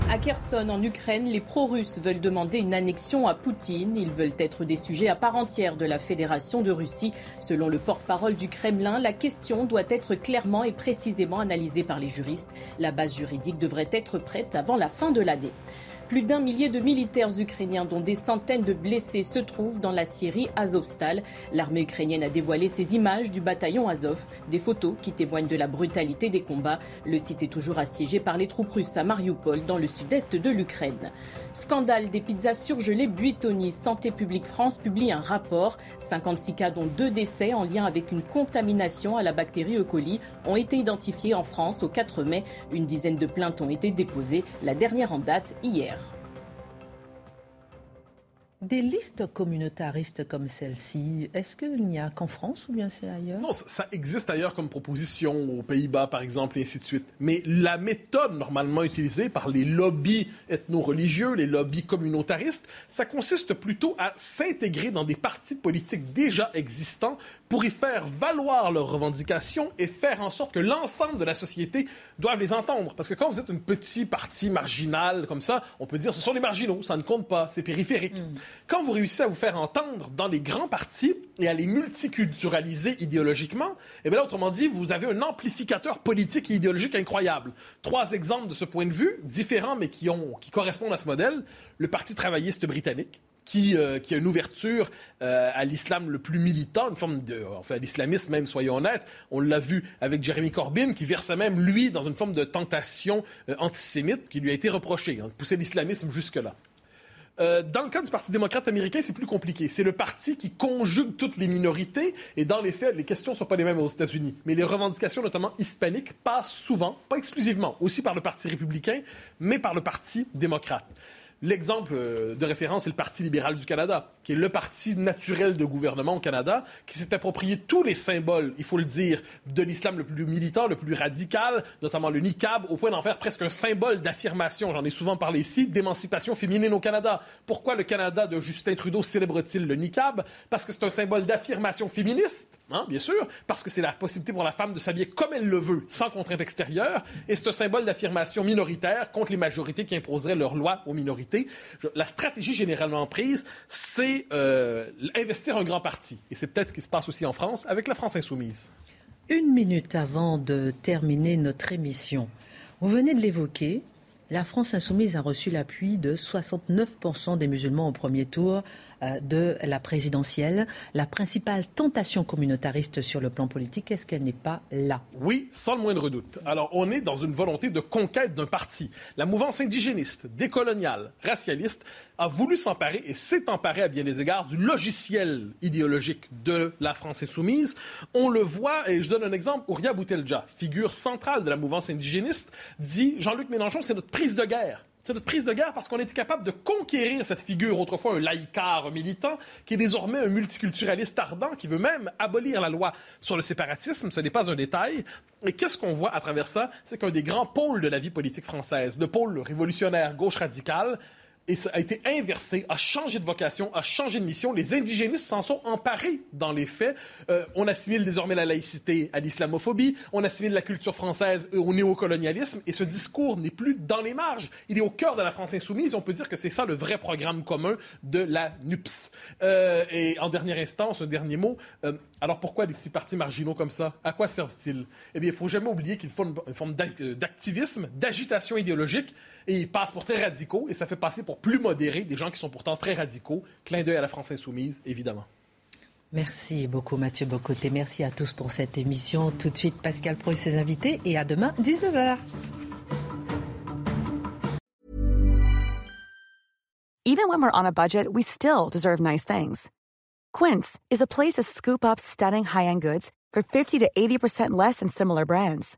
À Kherson, en Ukraine, les pro-russes veulent demander une annexion à Poutine. Ils veulent être des sujets à part entière de la Fédération de Russie. Selon le porte-parole du Kremlin, la question doit être clairement et précisément analysée par les juristes. La base juridique devrait être prête avant la fin de l'année. Plus d'un millier de militaires ukrainiens, dont des centaines de blessés, se trouvent dans la Syrie Azovstal. L'armée ukrainienne a dévoilé ces images du bataillon Azov, des photos qui témoignent de la brutalité des combats. Le site est toujours assiégé par les troupes russes à Mariupol, dans le sud-est de l'Ukraine. Scandale des pizzas surgelées Buitoni. Santé publique France publie un rapport. 56 cas, dont deux décès en lien avec une contamination à la bactérie E. coli, ont été identifiés en France au 4 mai. Une dizaine de plaintes ont été déposées, la dernière en date hier. Des listes communautaristes comme celle-ci, est-ce qu'il n'y a qu'en France ou bien c'est ailleurs? Non, ça, existe ailleurs comme proposition, aux Pays-Bas par exemple, et ainsi de suite. Mais la méthode normalement utilisée par les lobbies ethno-religieux, les lobbies communautaristes, ça consiste plutôt à s'intégrer dans des partis politiques déjà existants pour y faire valoir leurs revendications et faire en sorte que l'ensemble de la société doive les entendre. Parce que quand vous êtes une petite partie marginale comme ça, on peut dire ce sont les marginaux, ça ne compte pas, c'est périphérique. Mm. Quand vous réussissez à vous faire entendre dans les grands partis et à les multiculturaliser idéologiquement, eh bien là, autrement dit, vous avez un amplificateur politique et idéologique incroyable. Trois exemples de ce point de vue, différents mais qui, correspondent à ce modèle. Le Parti travailliste britannique, qui, euh, a une ouverture euh, à l'islam le plus militant, une forme de, enfin, l'islamisme même, soyons honnêtes. On l'a vu avec Jeremy Corbyn, qui verse même, lui, dans une forme de tentation euh, antisémite qui lui a été reprochée, hein, de pousser l'islamisme jusque-là. Euh, dans le cas du Parti démocrate américain, c'est plus compliqué. C'est le parti qui conjugue toutes les minorités et dans les faits, les questions ne sont pas les mêmes aux États-Unis. Mais les revendications, notamment hispaniques, passent souvent, pas exclusivement, aussi par le Parti républicain, mais par le Parti démocrate. L'exemple euh, de référence est le Parti libéral du Canada, qui est le parti naturel de gouvernement au Canada, qui s'est approprié tous les symboles, il faut le dire, de l'islam le plus militant, le plus radical, notamment le niqab, au point d'en faire presque un symbole d'affirmation, j'en ai souvent parlé ici, d'émancipation féminine au Canada. Pourquoi le Canada de Justin Trudeau célèbre-t-il le niqab? Parce que c'est un symbole d'affirmation féministe, hein, bien sûr, parce que c'est la possibilité pour la femme de s'habiller comme elle le veut, sans contrainte extérieure, et c'est un symbole d'affirmation minoritaire contre les majorités qui imposeraient leurs lois aux minorités la stratégie généralement prise, c'est euh, investir un grand parti. Et c'est peut-être ce qui se passe aussi en France avec la France insoumise. Une minute avant de terminer notre émission, vous venez de l'évoquer, la France insoumise a reçu l'appui de 69% des musulmans au premier tour de la présidentielle. La principale tentation communautariste sur le plan politique, est-ce qu'elle n'est pas là? Oui, sans le moindre doute. Alors, on est dans une volonté de conquête d'un parti. La mouvance indigéniste, décoloniale, racialiste a voulu s'emparer et s'est emparé à bien des égards du logiciel idéologique de la France insoumise. On le voit, et je donne un exemple, Ouria Boutelja, figure centrale de la mouvance indigéniste, dit Jean-Luc Mélenchon, c'est notre prise de guerre. C'est notre prise de guerre parce qu'on était capable de conquérir cette figure, autrefois un laïcard militant, qui est désormais un multiculturaliste ardent, qui veut même abolir la loi sur le séparatisme. Ce n'est pas un détail. Et qu'est-ce qu'on voit à travers ça? C'est qu'un des grands pôles de la vie politique française, le pôle révolutionnaire gauche radicale, et ça a été inversé, a changé de vocation, a changé de mission. Les indigénistes s'en sont emparés dans les faits. Euh, on assimile désormais la laïcité à l'islamophobie, on assimile la culture française au néocolonialisme, et ce discours n'est plus dans les marges. Il est au cœur de la France insoumise, on peut dire que c'est ça le vrai programme commun de la NUPS. Euh, et en dernière instance, un dernier mot, euh, alors pourquoi des petits partis marginaux comme ça? À quoi servent-ils? Eh bien, il faut jamais oublier qu'ils font une forme d'activisme, d'agitation idéologique, et ils passent pour très radicaux, et ça fait passer pour plus modérés des gens qui sont pourtant très radicaux. Clin d'œil à la France insoumise, évidemment. Merci beaucoup Mathieu Bocoté. Merci à tous pour cette émission. Tout de suite Pascal Pro et ses invités et à demain 19h. Even when we're on a budget, we still deserve nice things. Quince is a place to scoop up stunning high-end goods for 50 to 80% less than similar brands.